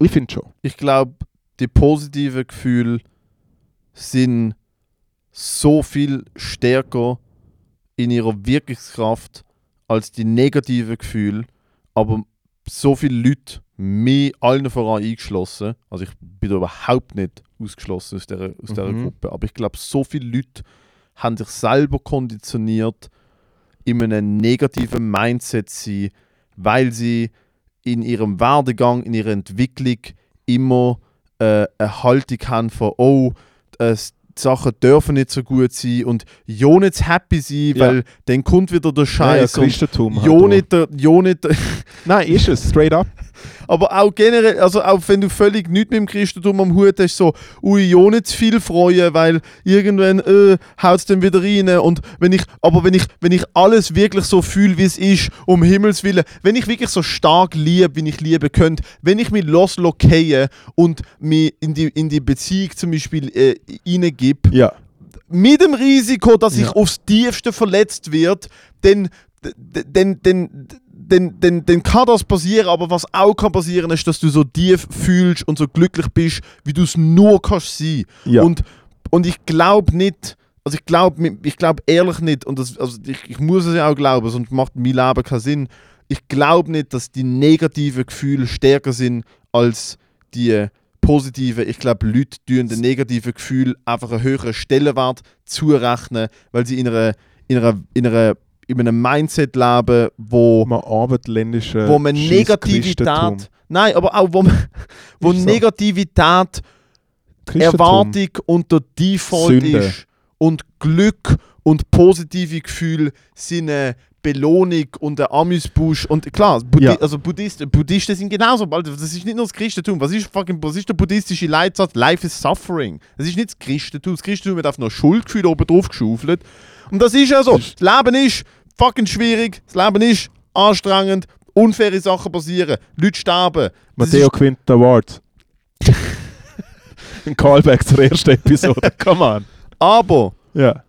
Ich finde schon. Ich glaube, die positiven Gefühle sind so viel stärker in ihrer Wirkungskraft als die negativen Gefühle. Aber so viele Leute, mir allen voran eingeschlossen, also ich bin da überhaupt nicht ausgeschlossen aus dieser, aus dieser Mhm. Gruppe, aber ich glaube, so viele Leute haben sich selber konditioniert, in einem negativen Mindset zu sein, weil sie in ihrem Werdegang, in ihrer Entwicklung immer äh, eine Haltung haben von, oh, äh, s- die Sachen dürfen nicht so gut sein und ja nicht happy sein, Ja. weil dann kommt wieder der Scheiß ja, und Christentum. ja halt auch. nicht, der- ja nicht, Nein, ist es, straight up. Aber auch generell, also auch wenn du völlig nichts mit dem Christentum am Hut hast, so, ui, ja nicht zu viel freuen, weil irgendwann äh, haut es dann wieder rein und wenn ich, aber wenn ich, wenn ich alles wirklich so fühle, wie es ist, um Himmels Willen, wenn ich wirklich so stark liebe, wie ich lieben könnte, wenn ich mich loslocke und mich in die, in die Beziehung zum Beispiel äh, reingebe, Ja. mit dem Risiko, dass ich Ja. aufs tiefste verletzt wird, dann, dann, dann, dann, dann, dann kann das passieren, aber was auch kann passieren, ist, dass du so tief fühlst und so glücklich bist, wie du es nur kannst sein. Ja. Und, und ich glaube nicht, also ich glaube ich glaub ehrlich nicht, und das, also ich, ich muss es ja auch glauben, sonst macht mein Leben keinen Sinn. Ich glaube nicht, dass die negativen Gefühle stärker sind als die positiven. Ich glaube, Leute tun den negativen Gefühl einfach einen höheren Stellenwert zurechnen, weil sie in einer, in einer, in einer, in einem Mindset leben, wo, Man abendländische wo man Negativität, nein, aber auch wo, man, [LAUGHS] wo Ist so. Negativität Christentum. Erwartung und der Default Sünde. ist und Glück und positive Gefühle sind eine Belohnung und ein Amüsbusch und klar, Buddhi Ja. also Buddhisten, Buddhisten sind genauso, das ist nicht nur das Christentum, was ist, fucking, was ist der buddhistische Leitsatz? Life is suffering. Das ist nicht das Christentum, das Christentum hat auf noch Schuldgefühl oben drauf geschaufelt und das ist ja so, das Leben ist fucking schwierig, das Leben ist anstrengend, unfaire Sachen passieren, Leute sterben. Das Matteo gewinnt den Award. [LAUGHS] Ein Callback zur ersten Episode. [LAUGHS] Come on. aber Ja.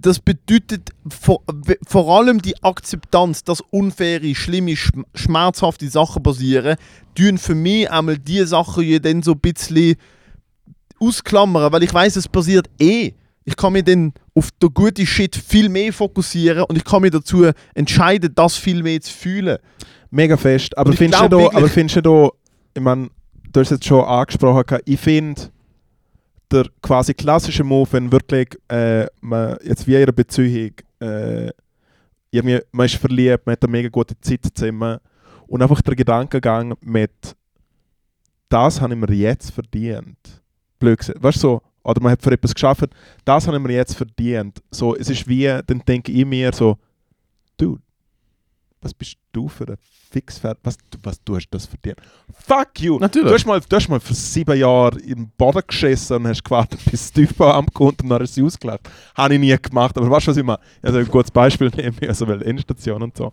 das bedeutet vor, vor allem die Akzeptanz, dass unfaire, schlimme, schm- schmerzhafte Sachen passieren, tun für mich einmal die Sachen ja dann so ein bisschen ausklammern, weil ich weiß, es passiert eh. Ich kann mich dann auf den guten Shit viel mehr fokussieren und ich kann mich dazu entscheiden, das viel mehr zu fühlen. Mega fest. Aber findest du da, aber findest du da, ich meine, du hast es jetzt schon angesprochen, ich finde, der quasi klassische Move, wenn wirklich äh, man jetzt wie in einer Beziehung, äh, irgendwie, man ist verliebt, man hat eine mega gute Zeit zusammen und einfach der Gedankengang mit, das habe ich mir jetzt verdient. Blöd gesagt. Weißt du, so, oder man hat für etwas geschafft, das habe ich mir jetzt verdient. So, es ist wie, dann denke ich mir so, dude, was bist du für ein Fixpferd? Was, du- was du hast das verdient? Fuck you! Natürlich. Du hast, mal, du hast mal für sieben Jahre im Boden geschissen und hast gewartet, bis das Tiefbauamt kommt und dann hast du sie ausgelacht. Habe ich nie gemacht, aber weißt du, was ich meine? Also ein gutes Beispiel [LAUGHS] nehmen, also weil Endstation und so.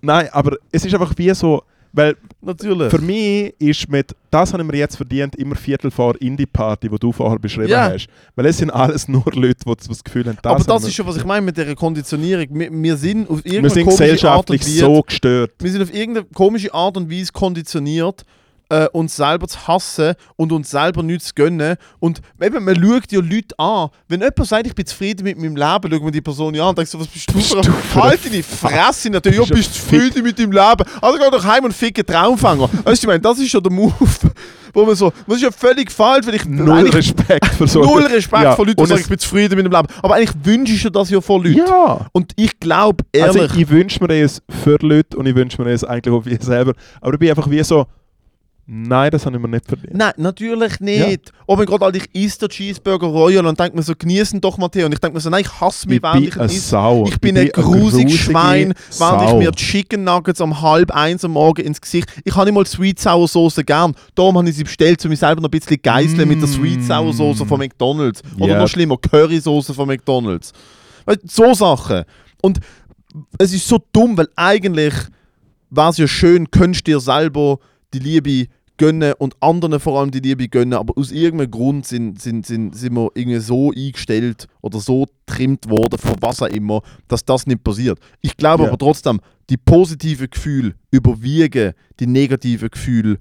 Nein, aber es ist einfach wie so, weil Natürlich. für mich ist mit «Das habe ich mir jetzt verdient» immer Viertel vor Indie-Party, die du vorher beschrieben Ja. hast. Weil es sind alles [LAUGHS] nur Leute, die das Gefühl haben, Aber das haben wir- ist schon, was ich meine mit dieser Konditionierung. Wir, wir sind auf wir irgendeine sind komische Art und gesellschaftlich Weise so gestört. Wir sind auf irgendeine komische Art und Weise konditioniert, äh, uns selber zu hassen und uns selber nichts zu gönnen. Und eben, man schaut ja Leute an. Wenn jemand sagt, ich bin zufrieden mit meinem Leben, schaut man die Person ja an und denkt so, was bist du für du ein... Halt deine Fresse natürlich, ja, Bist du bist zufrieden mit deinem Leben. Also geh doch heim und ficke Traumfänger. [LAUGHS] Weißt du, ich meine, das ist schon der Move, [LAUGHS] wo man so... Das ist ja völlig falsch, weil ich... Null Respekt für so [LAUGHS] null Respekt Ja, vor Leuten, die und sagen, ich bin zufrieden mit dem Leben. Aber eigentlich wünschst du das ja vor Leuten. Ja! Und ich glaube, ehrlich... Also ich wünsche mir es für Leute und ich wünsche mir es eigentlich auch für mich selber. Aber ich bin einfach wie so, nein, das habe ich mir nicht verdient. Nein, natürlich nicht. Oh mein Gott, Alter, ich esse den Cheeseburger Royal und denke mir so, genießen doch Matteo. Und ich denke mir so, nein, ich hasse mich, ich während bin ich ihn. Sau. Ich bin ein eine grusiges grusige Schwein, während ich Sau. mir Chicken Nuggets um halb eins am Morgen ins Gesicht... Ich habe nicht mal Sweet Sour Soße gern. Darum habe ich sie bestellt, um mich selber noch ein bisschen geißeln mit der Sweet Sour Soße von McDonalds. Oder Ja. noch schlimmer, Curry Soße von McDonalds. Weißt, du, so Sachen. Und es ist so dumm, weil eigentlich wäre es ja schön, könntest dir selber die Liebe gönnen und anderen vor allem die Liebe gönnen, aber aus irgendeinem Grund sind, sind, sind, sind wir irgendwie so eingestellt oder so trimmt worden, von was auch immer, dass das nicht passiert. Ich glaube Ja. aber trotzdem, die positiven Gefühle überwiegen die negativen Gefühle.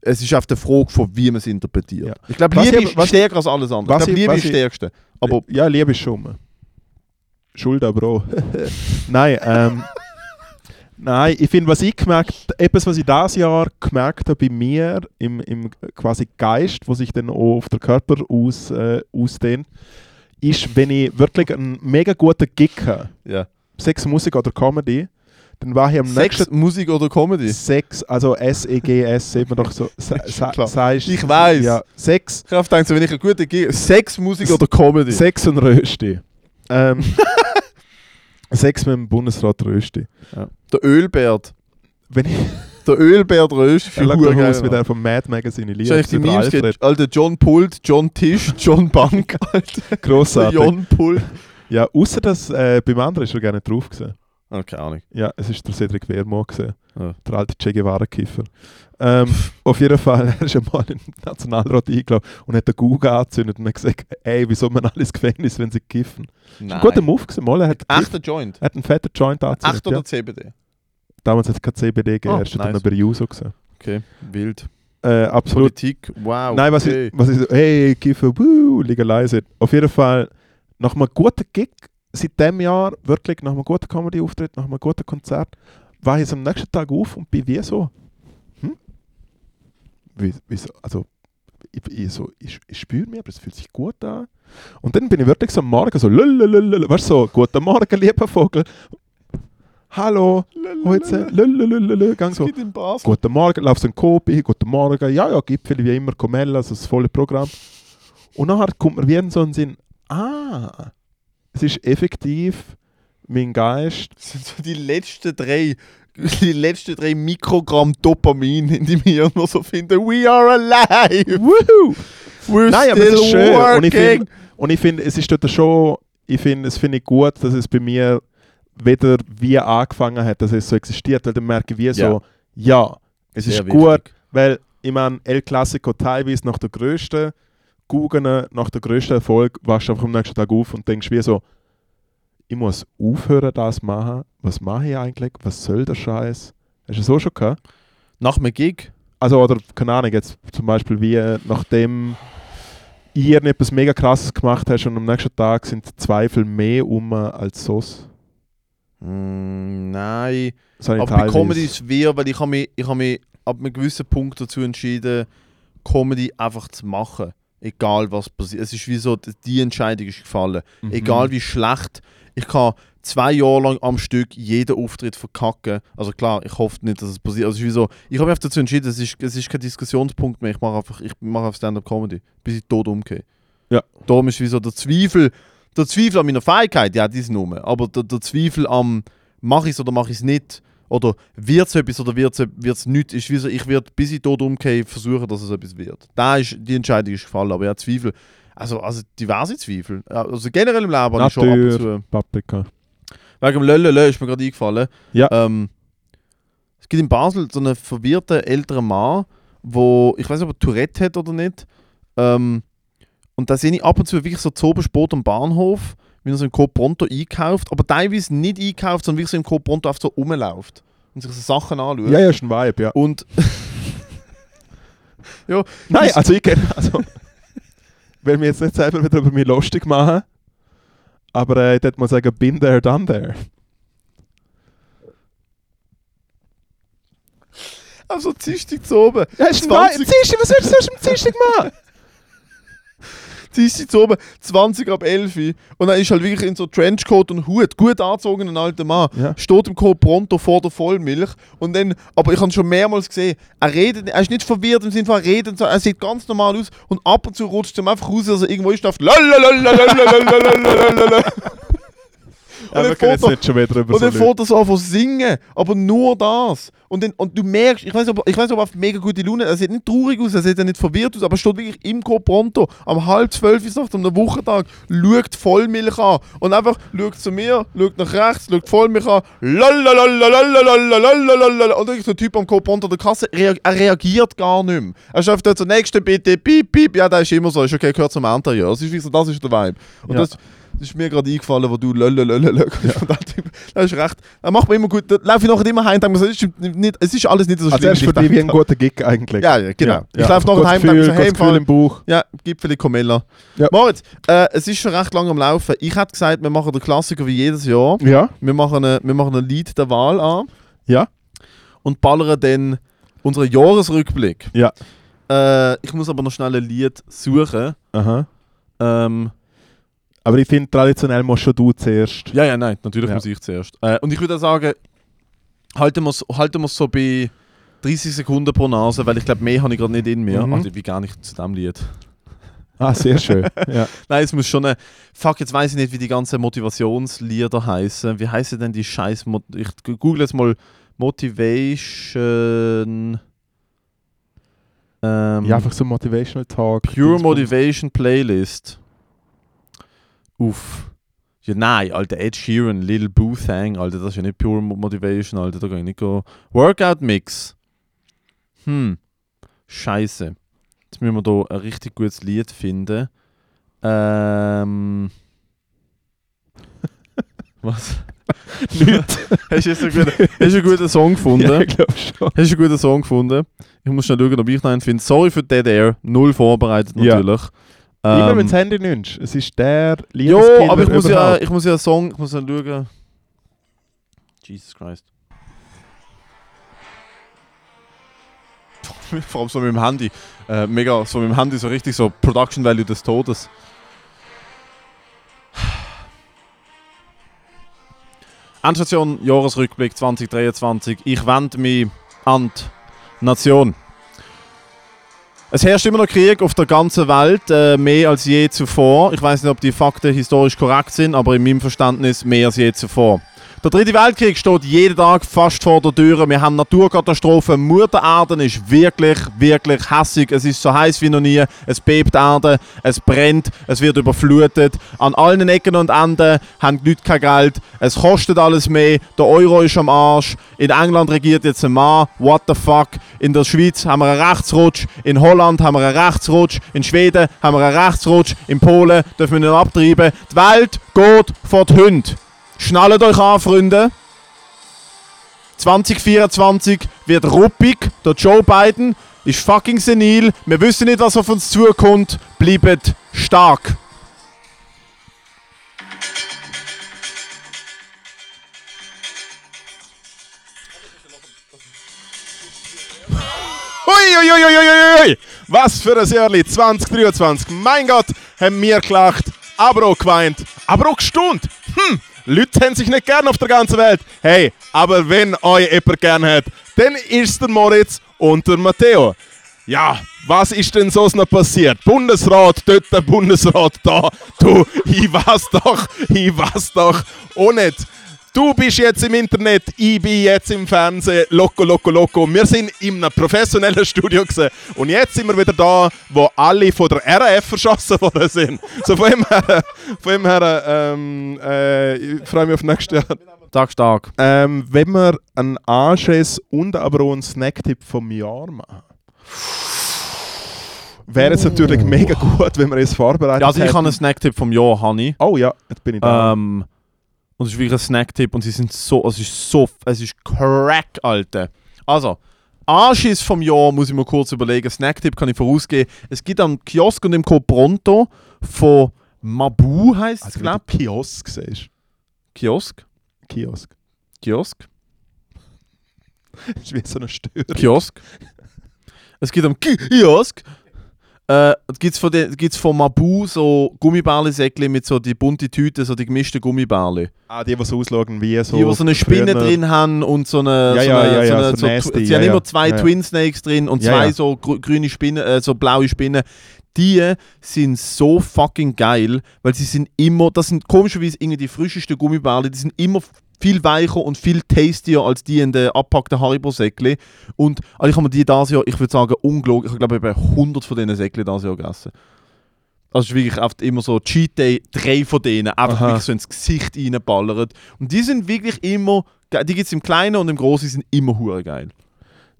Es ist auf der Frage, von wie man es interpretiert. Ja. Ich glaube, Liebe ich ist stärker als alles andere. Ich glaube, Liebe ist ich- Stärkste. Aber ja, Liebe ist schon. Schuld aber auch. [LAUGHS] Nein, ähm, nein, ich finde, was ich gemerkt etwas, was ich dieses Jahr gemerkt habe bei mir im, im quasi Geist, wo sich dann auch auf den Körper aus, äh, ausdehnt, ist, wenn ich wirklich einen mega guten Gig habe, ja. Sex, Musik oder Comedy, dann war ich am Sex, nächsten Musik oder Comedy? Sex, also S-E-G-S, sieht man doch so. [LAUGHS] Klar. sagst- Ich weiss. Ja, Sex, Ich habe gedacht, wenn ich eine gute Gig... Sex, Musik oder Comedy? Sex und Rösti. Ähm, [LAUGHS] Sex mit dem Bundesrat Rösti. Der Ölbert. Wenn ich Der Röst. er schaut doch aus wie der vom Mad Magazine, ich liebe die Memes geht, Alter, John Pult, John Tisch, [LAUGHS] John Bank, Alter. Grossartig. John Pult. Ja, außer dass äh, beim anderen ist er nicht drauf gewesen. Oh, keine Ahnung. Ja, es ist der Cedric Wehrmo gewesen. Ja. Der alte Che Guevara-Kiffer. Ähm, [LAUGHS] auf jeden Fall, er ist einmal in den Nationalrat eingeladen und hat den Google angezündet und hat gesagt, ey, wieso man alles Gefängnis, wenn sie kiffen? Nein. Ein guter Move gewesen, mal, er hat, Echter Joint. er hat einen fetten Joint angezündet. Echt oder Ja. CBD? Damals hat es kein CBD gegeben, Oh, erst er nice. noch bei Juso gesehen. Okay, wild. Äh, absolut. Politik, wow. Nein, was, okay. ich, was ich so, hey, Kiffer, wuh, legalisiert. Auf jeden Fall, nach einem guten Gig, seit dem Jahr, wirklich nach einem guten Comedy-Auftritt, nach einem guten Konzert, war jetzt am nächsten Tag auf und bin wie so, hm? Wie, wieso, also, ich, ich, so, ich, ich spüre mich, aber es fühlt sich gut an. Und dann bin ich wirklich so am Morgen so, lulululul, weißt so, guten Morgen, lieber Vogel. Hallo, heute, lulululul, gang so, guten Morgen, laufst du einen Kopi, guten Morgen, ja, ja, Gipfel wie immer, Comella, also das volle Programm. Und nachher kommt mir wieder so ein Sinn, ah, es ist effektiv mein Geist, Das [LAUGHS] sind so die letzten drei, die letzten drei Mikrogramm Dopamin, in die wir noch so finden. We are alive! Woohoo! We're Nein, aber es ist schön. Und ich working! finde, und ich finde, es ist dort schon, ich finde, es finde ich gut, dass es bei mir wieder wie angefangen hat, dass es so existiert, weil dann merke ich wie so, ja, es Sehr ist gut, wichtig. weil ich meine, El Clasico teilweise nach der grössten Guggen, nach der grössten Erfolg, wachst du einfach am nächsten Tag auf und denkst wie so, ich muss aufhören, das zu machen. Was mache ich eigentlich? Was soll der Scheiß? Hast du so schon gehabt? Nach einem Gig? Also, oder keine Ahnung, jetzt zum Beispiel wie nachdem ihr etwas mega krasses gemacht hast und am nächsten Tag sind Zweifel mehr um als sonst. Mm, nein. Ich Aber bei. Comedy ist es schwer, weil ich habe mich, ich habe mich ab einem gewissen Punkt dazu entschieden, Comedy einfach zu machen. Egal was passiert. Es ist wie so, die Entscheidung ist gefallen. Mhm. Egal wie schlecht. Ich kann zwei Jahre lang am Stück jeden Auftritt verkacken. Also klar, ich hoffe nicht, dass es passiert. Also es ist wie so, ich habe mich dazu entschieden, es ist, es ist kein Diskussionspunkt mehr. Ich mache einfach, ich mache einfach Stand-up-Comedy, bis ich tot umgehe. Ja. Darum ist wie so der Zweifel, der Zweifel an meiner Fähigkeit, ja, die ist nur. Aber der, der Zweifel am, mache ich es oder mache ich es nicht, oder wird es etwas oder wird es nicht, ist wie so, ich werde bis ich tot umgehe versuchen, dass es etwas wird. Da ist, die Entscheidung ist gefallen, aber ja, Zweifel, also, also diverse Zweifel. Also generell im Leben habe ich schon ab und zu. Paprika. Wegen dem Löllele ist mir gerade eingefallen. Ja. Ähm, es gibt in Basel so einen verwirrten älteren Mann, wo ich weiß nicht, ob er Tourette hat oder nicht. Ähm, und da sehe ich ab und zu wirklich so zu oben Sport am Bahnhof, wie er so im Coop Pronto einkauft, aber teilweise nicht einkauft, sondern wirklich so im Coop Pronto einfach so rumläuft und sich so Sachen anschaut. Ja, ja, ist ein Vibe, ja. Und [LAUGHS] [LAUGHS] ja, Nein, also ich kenne, also, [LAUGHS] will mich jetzt nicht selber wieder über mich lustig machen, aber äh, ich würde mal sagen, bin there, done there. also Dienstag zu oben. Ja, ist ein 20 Vibe. Dienstag, was willst du am Dienstag machen? Dienstag zu oben, 20 ab 11 Uhr. Und dann ist halt wirklich in so Trenchcoat und Hut, gut angezogener alter Mann, Ja. steht im Coop Pronto vor der Vollmilch. Und dann, aber ich habe schon mehrmals gesehen, er redet, er ist nicht verwirrt im Sinne von, er redet, er sieht ganz normal aus und ab und zu rutscht ihm einfach raus, dass er irgendwo ist, und Ja, wir können jetzt nicht schon wieder über und dann fährt er so an singen, aber nur das. Und, dann, und du merkst, ich weiß ob, ich weiß, ob er auf mega gute Laune er sieht nicht traurig aus, er sieht ja nicht verwirrt aus, aber er steht wirklich im Coop Pronto, am halb zwölf ist nachts, am Wochentag, schaut Vollmilch an und einfach schaut zu mir, schaut nach rechts, schaut Vollmilch an, lalalalalalalalalalalalala. und dann ist der Typ am Pronto der Kasse, rea er reagiert gar nicht mehr. Er ist einfach dort so, nächste bitte, piep, piep, ja, der ist immer so, ist okay, gehört zum Interieur. Das ist wie so, das ist der Vibe. Und Ja. das, das ist mir gerade eingefallen, wo du lalalala von dem Typ. Das ist recht. Er macht mir immer gut. Da laufe ich nachher immer heim und denke mir so, es ist, nicht, es ist alles nicht so Also schlimm. er ist für ich dich wie ein guter Gig eigentlich. Ja, ja, genau. Ja, ich ja. laufe nachher heim und denke mir so, hey, Gefühl im Bauch. ja, Gipfeli Comella. Ja. Moritz, äh, es ist schon recht lange am Laufen. Ich hätte gesagt, wir machen den Klassiker wie jedes Jahr. Ja, Wir machen, eine, wir machen ein Lied der Wahl an ja, und ballern dann unseren Jahresrückblick. ja. Äh, ich muss aber noch schnell ein Lied suchen. Aha. Ähm, Aber ich finde, traditionell musst schon du zuerst. Ja, ja, nein, natürlich Ja. muss ich zuerst. Äh, und ich würde sagen, halten wir es halten wir's so bei 30 Sekunden pro Nase, weil ich glaube, mehr habe ich gerade nicht in mir. Mhm. Also, wie gar nicht zu dem Lied. Ah, sehr schön. [LAUGHS] ja. Nein, es muss schon eine. Fuck, jetzt weiß ich nicht, wie die ganzen Motivationslieder heißen. Wie heißen denn die scheiß. Mo ich google jetzt mal Motivation. Ähm, ja, einfach so Motivational Talk. Pure Motivation Playlist. Uff. Ja, nein, Alter, Ed Sheeran, Lil Boo Thang, Alter, das ist ja nicht Pure Mo- Motivation, Alter, da kann ich nicht go. Workout Mix. Hm. Scheiße. Jetzt müssen wir da ein richtig gutes Lied finden. Ähm. [LAUGHS] Was? [LAUGHS] Nicht. Hast du jetzt einen guten, hast du einen guten Song gefunden? ja, ich glaube schon. Hast du einen guten Song gefunden? Ich muss schnell schauen, ob ich noch einen finde. Sorry für Dead Air. Null vorbereitet Ja. Natürlich. Immer Ähm, wenn du das Handy nimmst. Es ist der Jo, aber ich muss, ja, ich muss ja einen Song, ich muss ja schauen. Jesus Christ. [LAUGHS] vor allem so mit dem Handy. Äh, mega, so mit dem Handy so richtig so Production Value des Todes. Endstation Jahresrückblick 2023. Ich wende mich an die Nation. Es herrscht immer noch Krieg auf der ganzen Welt, äh, mehr als je zuvor. Ich weiß nicht, ob die Fakten historisch korrekt sind, aber in meinem Verständnis mehr als je zuvor. Der dritte Weltkrieg steht jeden Tag fast vor der Tür. Wir haben Naturkatastrophen. Mutter Erde ist wirklich, wirklich hässig. Es ist so heiß wie noch nie. Es bebt Erde, es brennt, es wird überflutet. An allen Ecken und Enden haben die Leute kein Geld. Es kostet alles mehr. Der Euro ist am Arsch. In England regiert jetzt ein Mann. What the fuck? In der Schweiz haben wir einen Rechtsrutsch. In Holland haben wir einen Rechtsrutsch. In Schweden haben wir einen Rechtsrutsch. In Polen dürfen wir nicht abtreiben. Die Welt geht vor die Hunde. Schnallt euch an, Freunde. 2024 wird ruppig. Der Joe Biden ist fucking senil. Wir wissen nicht, was auf uns zukommt. Bleibt stark. Uiuiuiuiui! Was für ein Jahr 2023. Mein Gott, haben wir gelacht, aber auch geweint, aber auch gestaunt. Hm, Leute haben sich nicht gern auf der ganzen Welt. Hey, aber wenn euch jemand gern hat, dann ist der Moritz und der Matteo. Ja, was ist denn so noch passiert? Bundesrat dort, Bundesrat da. Du, ich weiß doch, ich weiß doch auch nicht. Du bist jetzt im Internet, ich bin jetzt im Fernsehen, loco, loco, loco. Wir sind in einem professionellen Studio gewesen. und jetzt sind wir wieder da, wo alle von der RAF verschossen worden sind. So von dem her, von dem her ähm, äh, ich freue mich auf nächstes Jahr. Tag stark. Ähm, wenn wir einen Anschiss und aber auch einen Snacktipp vom Jahr machen. Wäre es natürlich mega gut, wenn wir es vorbereitet Ja, also ich habe einen Snacktipp vom Jahr, Honey. Oh ja, jetzt bin ich da. Ähm, und es ist wirklich ein Snacktipp und sie sind so, es ist so, es ist crack, Alter. Also, Anschiss vom Jahr muss ich mir kurz überlegen. Snacktipp kann ich vorausgehen. Es gibt am Kiosk und im Code Pronto von Mabu heißt es, also, glaube Kiosk siehst. Kiosk? Kiosk. Kiosk? [LAUGHS] Das ist wie so eine Störung. Kiosk. Es gibt am Kiosk. Äh, gibt's von, den- gibt's von Mabu so Gummibärli-Säckchen mit so die bunte Tüte, so die gemischten Gummibärli. Ah, die, die so ausschauen wie so. die, die so eine Spinne früher- drin haben und so eine. Ja, so ja, eine, ja, so ja, eine, so nasty, sie ja, haben immer zwei Ja, ja. Twin Snakes drin und Ja, zwei ja. so grü- grüne Spinnen, äh, so blaue Spinnen. Die sind so fucking geil, weil sie sind immer, das sind komischerweise irgendwie die frischesten Gummibärli, die sind immer viel weicher und viel tastier als die in den abgepackten Haribo-Säckchen. Und also ich habe mir die dieses Jahr, ich würde sagen, ungelogen, ich glaube, ich habe 100 von diesen Säckchen dieses Jahr gegessen. Also es ist wirklich oft immer so Cheat Day, drei von denen, einfach Aha. wirklich so ins Gesicht reinballern. Und die sind wirklich immer, die gibt es im Kleinen und im Großen, sind immer hure geil.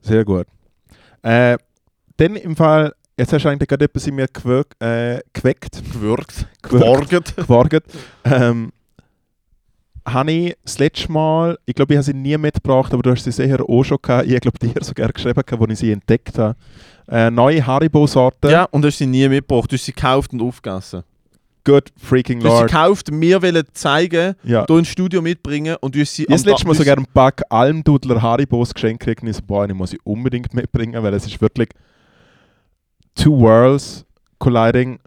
Sehr gut. Äh, dann im Fall, jetzt hast du eigentlich gerade etwas in mir gewirk, äh, geweckt. Gewürgt, geborgt. geworget. ähm, habe ich das letzte Mal, ich glaube, ich habe sie nie mitgebracht, aber du hast sie sicher auch schon gehabt. Ich glaube, dir [LAUGHS] sogar geschrieben, als ich sie entdeckt habe. Äh, neue Haribo-Sorte. Ja, und du hast sie nie mitgebracht, du hast sie gekauft und aufgegessen. Good freaking Du hast sie Lord. gekauft, mir wollen zeigen, Ja. hier ins Studio mitbringen und du hast sie Ich habe das letzte Mal sogar einen Pack Almdudler Haribos geschenkt gekriegt und ich so, boah, ich muss sie unbedingt mitbringen, weil es ist wirklich two worlds colliding.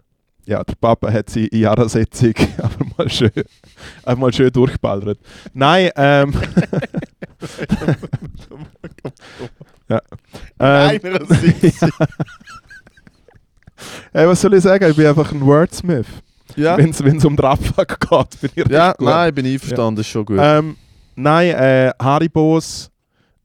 Ja, der Papa hat sie in Jahressitzung aber [LAUGHS] mal schön, einfach mal schön durchballert. Nein, ähm... [LAUGHS] ja. Ähm. Hey, [LAUGHS] was soll ich sagen? Ich bin einfach ein Wordsmith. ja, Wenn es um den Abfuck geht, bin ich ja gut. nein, bin ich einverstanden, ist schon gut. Ähm, nein, äh, Haribos,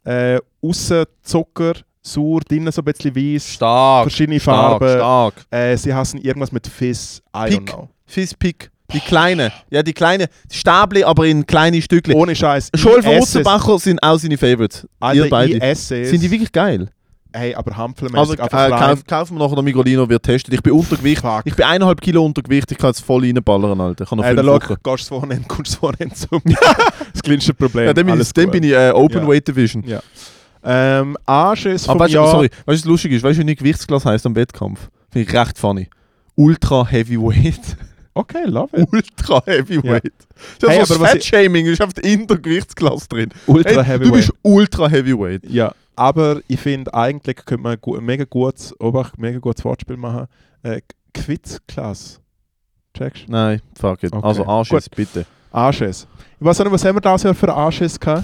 äh, aussen Zucker, sauer, drinnen so ein bisschen weiß, stark, verschiedene stark, Farben. stark. Äh, sie hassen irgendwas mit Fizz, I Pick. don't know. Fizzpick, die kleinen. Ja, die kleinen Stäbli, aber in kleine Stückchen. Ohne Scheiß. Scholl von. Rutzenbacher sind auch seine Favorites. Alter, Ihr beide. Sind die wirklich geil? Hey, aber hampelmäßig Also äh, kauf, kaufen wir nachher den Migrolino, wird testet. Ich bin Untergewicht. Fuck. Ich bin eineinhalb Kilo Untergewicht, ich kann jetzt voll reinballern, Alter. Ich kann noch Hey, dann schau, gehst du das Wochenende, kommst du das Wochenende zu [LAUGHS] mir. das kleinste Problem. Ja, dann bin ich, dann bin ich äh, Open Ja. Weight Division. Ja. Ähm, Anschiss vom Aber weißt du, Jahr. sorry, weißt du, was lustig ist? Weißt du, wie ein Gewichtsklasse heisst am Wettkampf? Finde ich recht funny. Ultra Heavyweight. Okay, love it. Ultra Heavyweight. Das Hey, ist aber so was Fat-Shaming, ist in der Gewichtsklasse drin. Ultra Hey, Heavyweight. Du bist Ultra Heavyweight. Ja, Aber ich finde, eigentlich könnte man ein mega gutes, Obacht, mega gutes Wortspiel machen. Äh, Quiz-Klasse. Checkst du? Nein, fuck it. Okay. Also Anschiss, bitte. Anschiss. Ich weiß auch nicht, was haben wir dieses Jahr für Anschiss gehabt?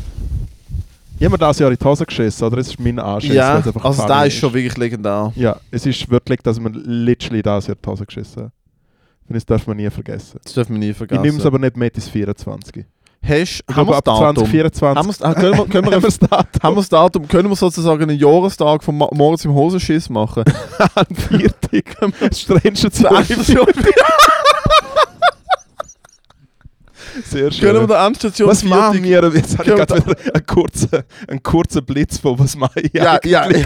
Ich habe mir dieses Jahr in die Hose geschissen, oder? Das ist mein Anschiss. ja, also da ist schon wirklich legendär. Ja, es ist wirklich, dass wir literally dieses Jahr die Hose geschissen. Und das darf man nie vergessen. Das dürfen wir nie Ich vergessen. nehme es aber nicht mit ins 24. Hast, Ich haben wir das ab Datum? 2024 Haben wir's- ah, können wir, können wir, [LAUGHS] haben wir das Datum. haben wir das Datum? Können wir sozusagen einen Jahrestag von Moritz im Hosenschiss machen? Stranger Zur 12. Endstation- Sehr schön. Können wir der Endstation was machen wir? Jetzt habe ich wir gerade wieder einen kurzen, einen kurzen Blitz von was mache ich Ja, ja, ja.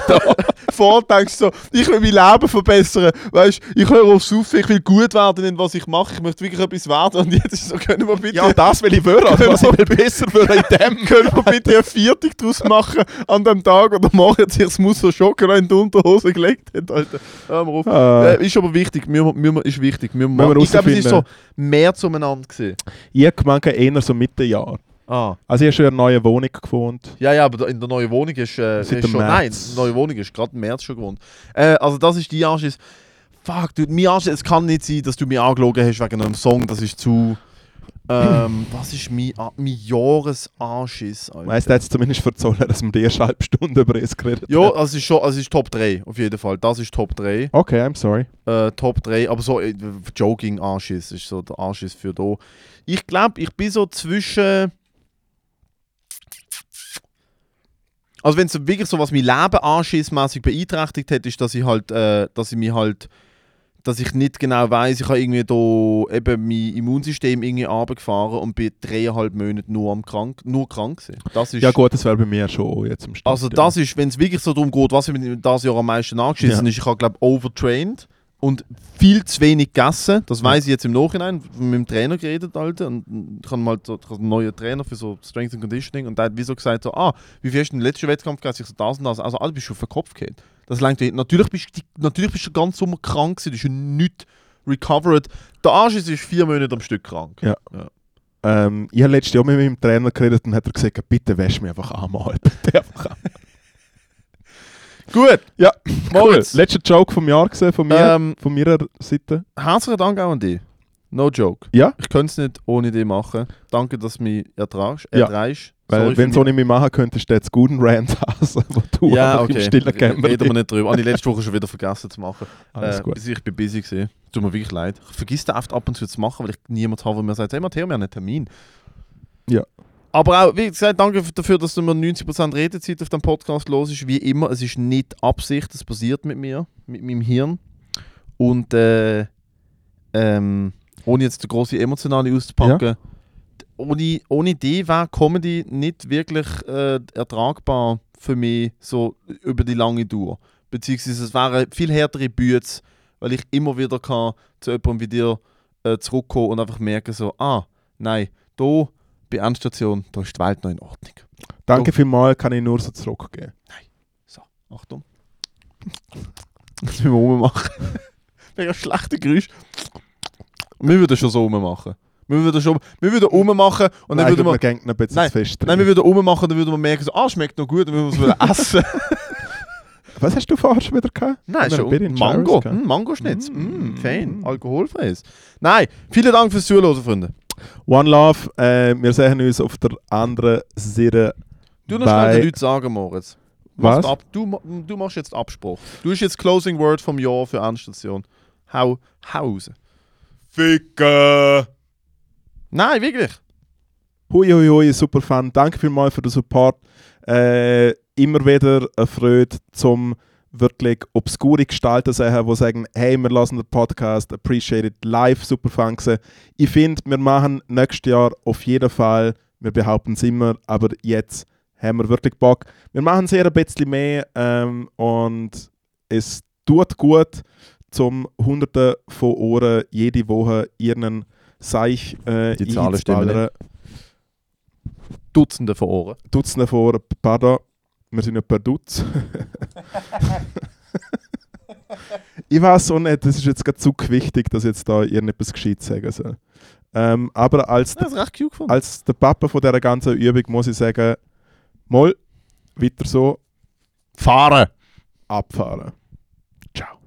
Vorher denkst du so, ich will mein Leben verbessern. Weißt ich höre aufs Saufen, ich will gut werden in was ich mache. Ich möchte wirklich etwas werden. Und jetzt ist so, können wir bitte, Ja, das will ich hören. Also was ich will besser hören in dem. [LAUGHS] können wir bitte eine Viertig draus machen an dem Tag oder morgen sich das muss so Schocken in die Unterhose gelegt hat, Alter. Hör mal auf. Ah. Äh, ist aber wichtig, müssen wir, müssen wir, ist wichtig. Müssen Müssen wir, wir ich glaube, es ist so mehr zueinander gewesen. Ich habe eher so Mitte Jahr. Ah. Also ich habe schon in einer neuen Wohnung gewohnt. Ja, ja, aber in der neuen Wohnung ist, äh, Seit ist schon. Nein, März. die neue Wohnung ist gerade im März schon gewohnt. Äh, also, das ist die Anschiss. Fuck, du, mein Anschiss, es kann nicht sein, dass du mich angelogen hast wegen einem Song, das ist zu. Ähm, [CLEARS THROAT] was ist mein, A- mein Jahresanschiss? Weißt du, jetzt zumindest verzollen, dass wir die erste halbe Stunde über es geredet Ja, haben. also es ist schon, also ist Top 3, auf jeden Fall. Das ist Top 3. Okay, I'm sorry. Äh, Top 3, aber so äh, Joking Anschiss ist so der Anschiss für da. Ich glaube, ich bin so zwischen. Also wenn es wirklich so was mein Leben anschissmäßig beeinträchtigt hat, ist, dass ich halt, äh, dass ich mich halt, dass ich nicht genau weiß, ich habe irgendwie da eben mein Immunsystem irgendwie runtergefahren und bin dreieinhalb Monate nur am krank, nur krank gewesen. Das ist, Ja gut, das wäre bei mir schon jetzt im Start. also das ist, wenn es wirklich so darum geht, was mir das Jahr am meisten angeschissen Ja. ist, ich habe glaube overtrained und viel zu wenig gegessen. Das weiß ich jetzt im Nachhinein. Mit dem Trainer geredet, Alter. Und ich habe mal so, ich habe einen neuen Trainer für so Strength and Conditioning und der hat wie so gesagt, so, ah, wie viel hast du im letzten Wettkampf gegessen? Ich so, das und das. Also, Alter, bist du auf den Kopf gehabt. Das langt dir. Natürlich bist du, natürlich bist du ganzen Sommer krank gewesen. Du bist ja nicht recovered. Der Arsch ist vier Monate am Stück krank. Ja. Ähm, ich habe letztes Jahr mit meinem Trainer geredet und hat er gesagt, bitte wäsch mich einfach einmal. [LAUGHS] Bitte einfach einmal. Gut. Ja, Moritz. Cool. Letzter Joke vom Jahr gesehen von mir, Ähm, von meiner Seite. Herzlichen Dank auch an dich. No joke. Ja. Ich könnte es nicht ohne dich machen. Danke, dass du mich ertragst. Ja. Ertreibst. Weil Sorry wenn du ohne mich machen könntest, hätte es guten Rant haben, [LAUGHS] wo du ja, okay. im stillen Reden Kämmerchen... wir nicht drüber. Habe ich letzte Woche schon wieder vergessen zu machen. Alles äh, gut. Ich bin busy gewesen. Tut mir wirklich leid. Ich vergesse oft ab und zu zu machen, weil ich niemand habe, der mir sagt, hey Matteo, wir haben einen Termin. Ja. Aber auch, wie gesagt, danke dafür, dass du mir 90% Redezeit auf dem Podcast los ist. Wie immer, es ist nicht Absicht, es passiert mit mir, mit meinem Hirn. Und äh, ähm, ohne jetzt den grossen emotionale auszupacken, ohne, ohne die wäre Comedy nicht wirklich äh, ertragbar für mich so über die lange Dauer. Beziehungsweise es wäre viel härtere Bütze, weil ich immer wieder kann zu jemandem wie dir äh, zurückkommen und einfach merken so, ah, nein, da bei Endstation, da ist die Welt noch in Ordnung. Danke vielmals, kann ich nur so zurückgeben. So, Achtung. Das müssen wir rummachen. Mega [LAUGHS] schlechte Geräusch. Wir würden schon so rummachen. Wir würden schon, wir würden rummachen und dann Nein, würden wir, noch ein bisschen Nein, fest nein, wir würden rummachen, dann würden wir merken so, ah, schmeckt noch gut, dann würden wir es wieder [LAUGHS] essen. Was hast du vorher schon wieder gehabt? Nein, wir schon Bier Mango, mm, Mangoschnitz, Mm. mm, fein, alkoholfreies. Nein, vielen Dank fürs Zuhören, Freunde. One Love, äh, wir sehen uns auf der anderen Seite. Du noch schnell den Leuten sagen, Moritz. Was? Ab, du, du machst jetzt Abspruch. Du hast jetzt Closing Word vom Jahr für Endstation. Hau, hau raus. Ficken! Nein, wirklich. Hui, hui, hui, super Fan. Danke vielmals für den Support. Äh, immer wieder eine Freude zum wirklich obskure Gestalten sehen, die sagen, hey, wir lassen den Podcast, appreciate it, live super Fan gewesen. Ich finde, wir machen nächstes Jahr auf jeden Fall, wir behaupten es immer, aber jetzt haben wir wirklich Bock. Wir machen sehr ein bisschen mehr ähm, und es tut gut, zum Hunderten von Ohren jede Woche ihren Seich äh, Die Zahlen. Dutzende von Ohren. Dutzende vor, pardon, wir sind ja per Dutz. ich weiß auch nicht, das ist jetzt gerade zu wichtig, dass ich jetzt da irgendetwas gescheit sagen soll. Ähm, aber als, ja, de, als der Papa von dieser ganzen Übung muss ich sagen, Moll, weiter so. Fahren! Abfahren. Ciao.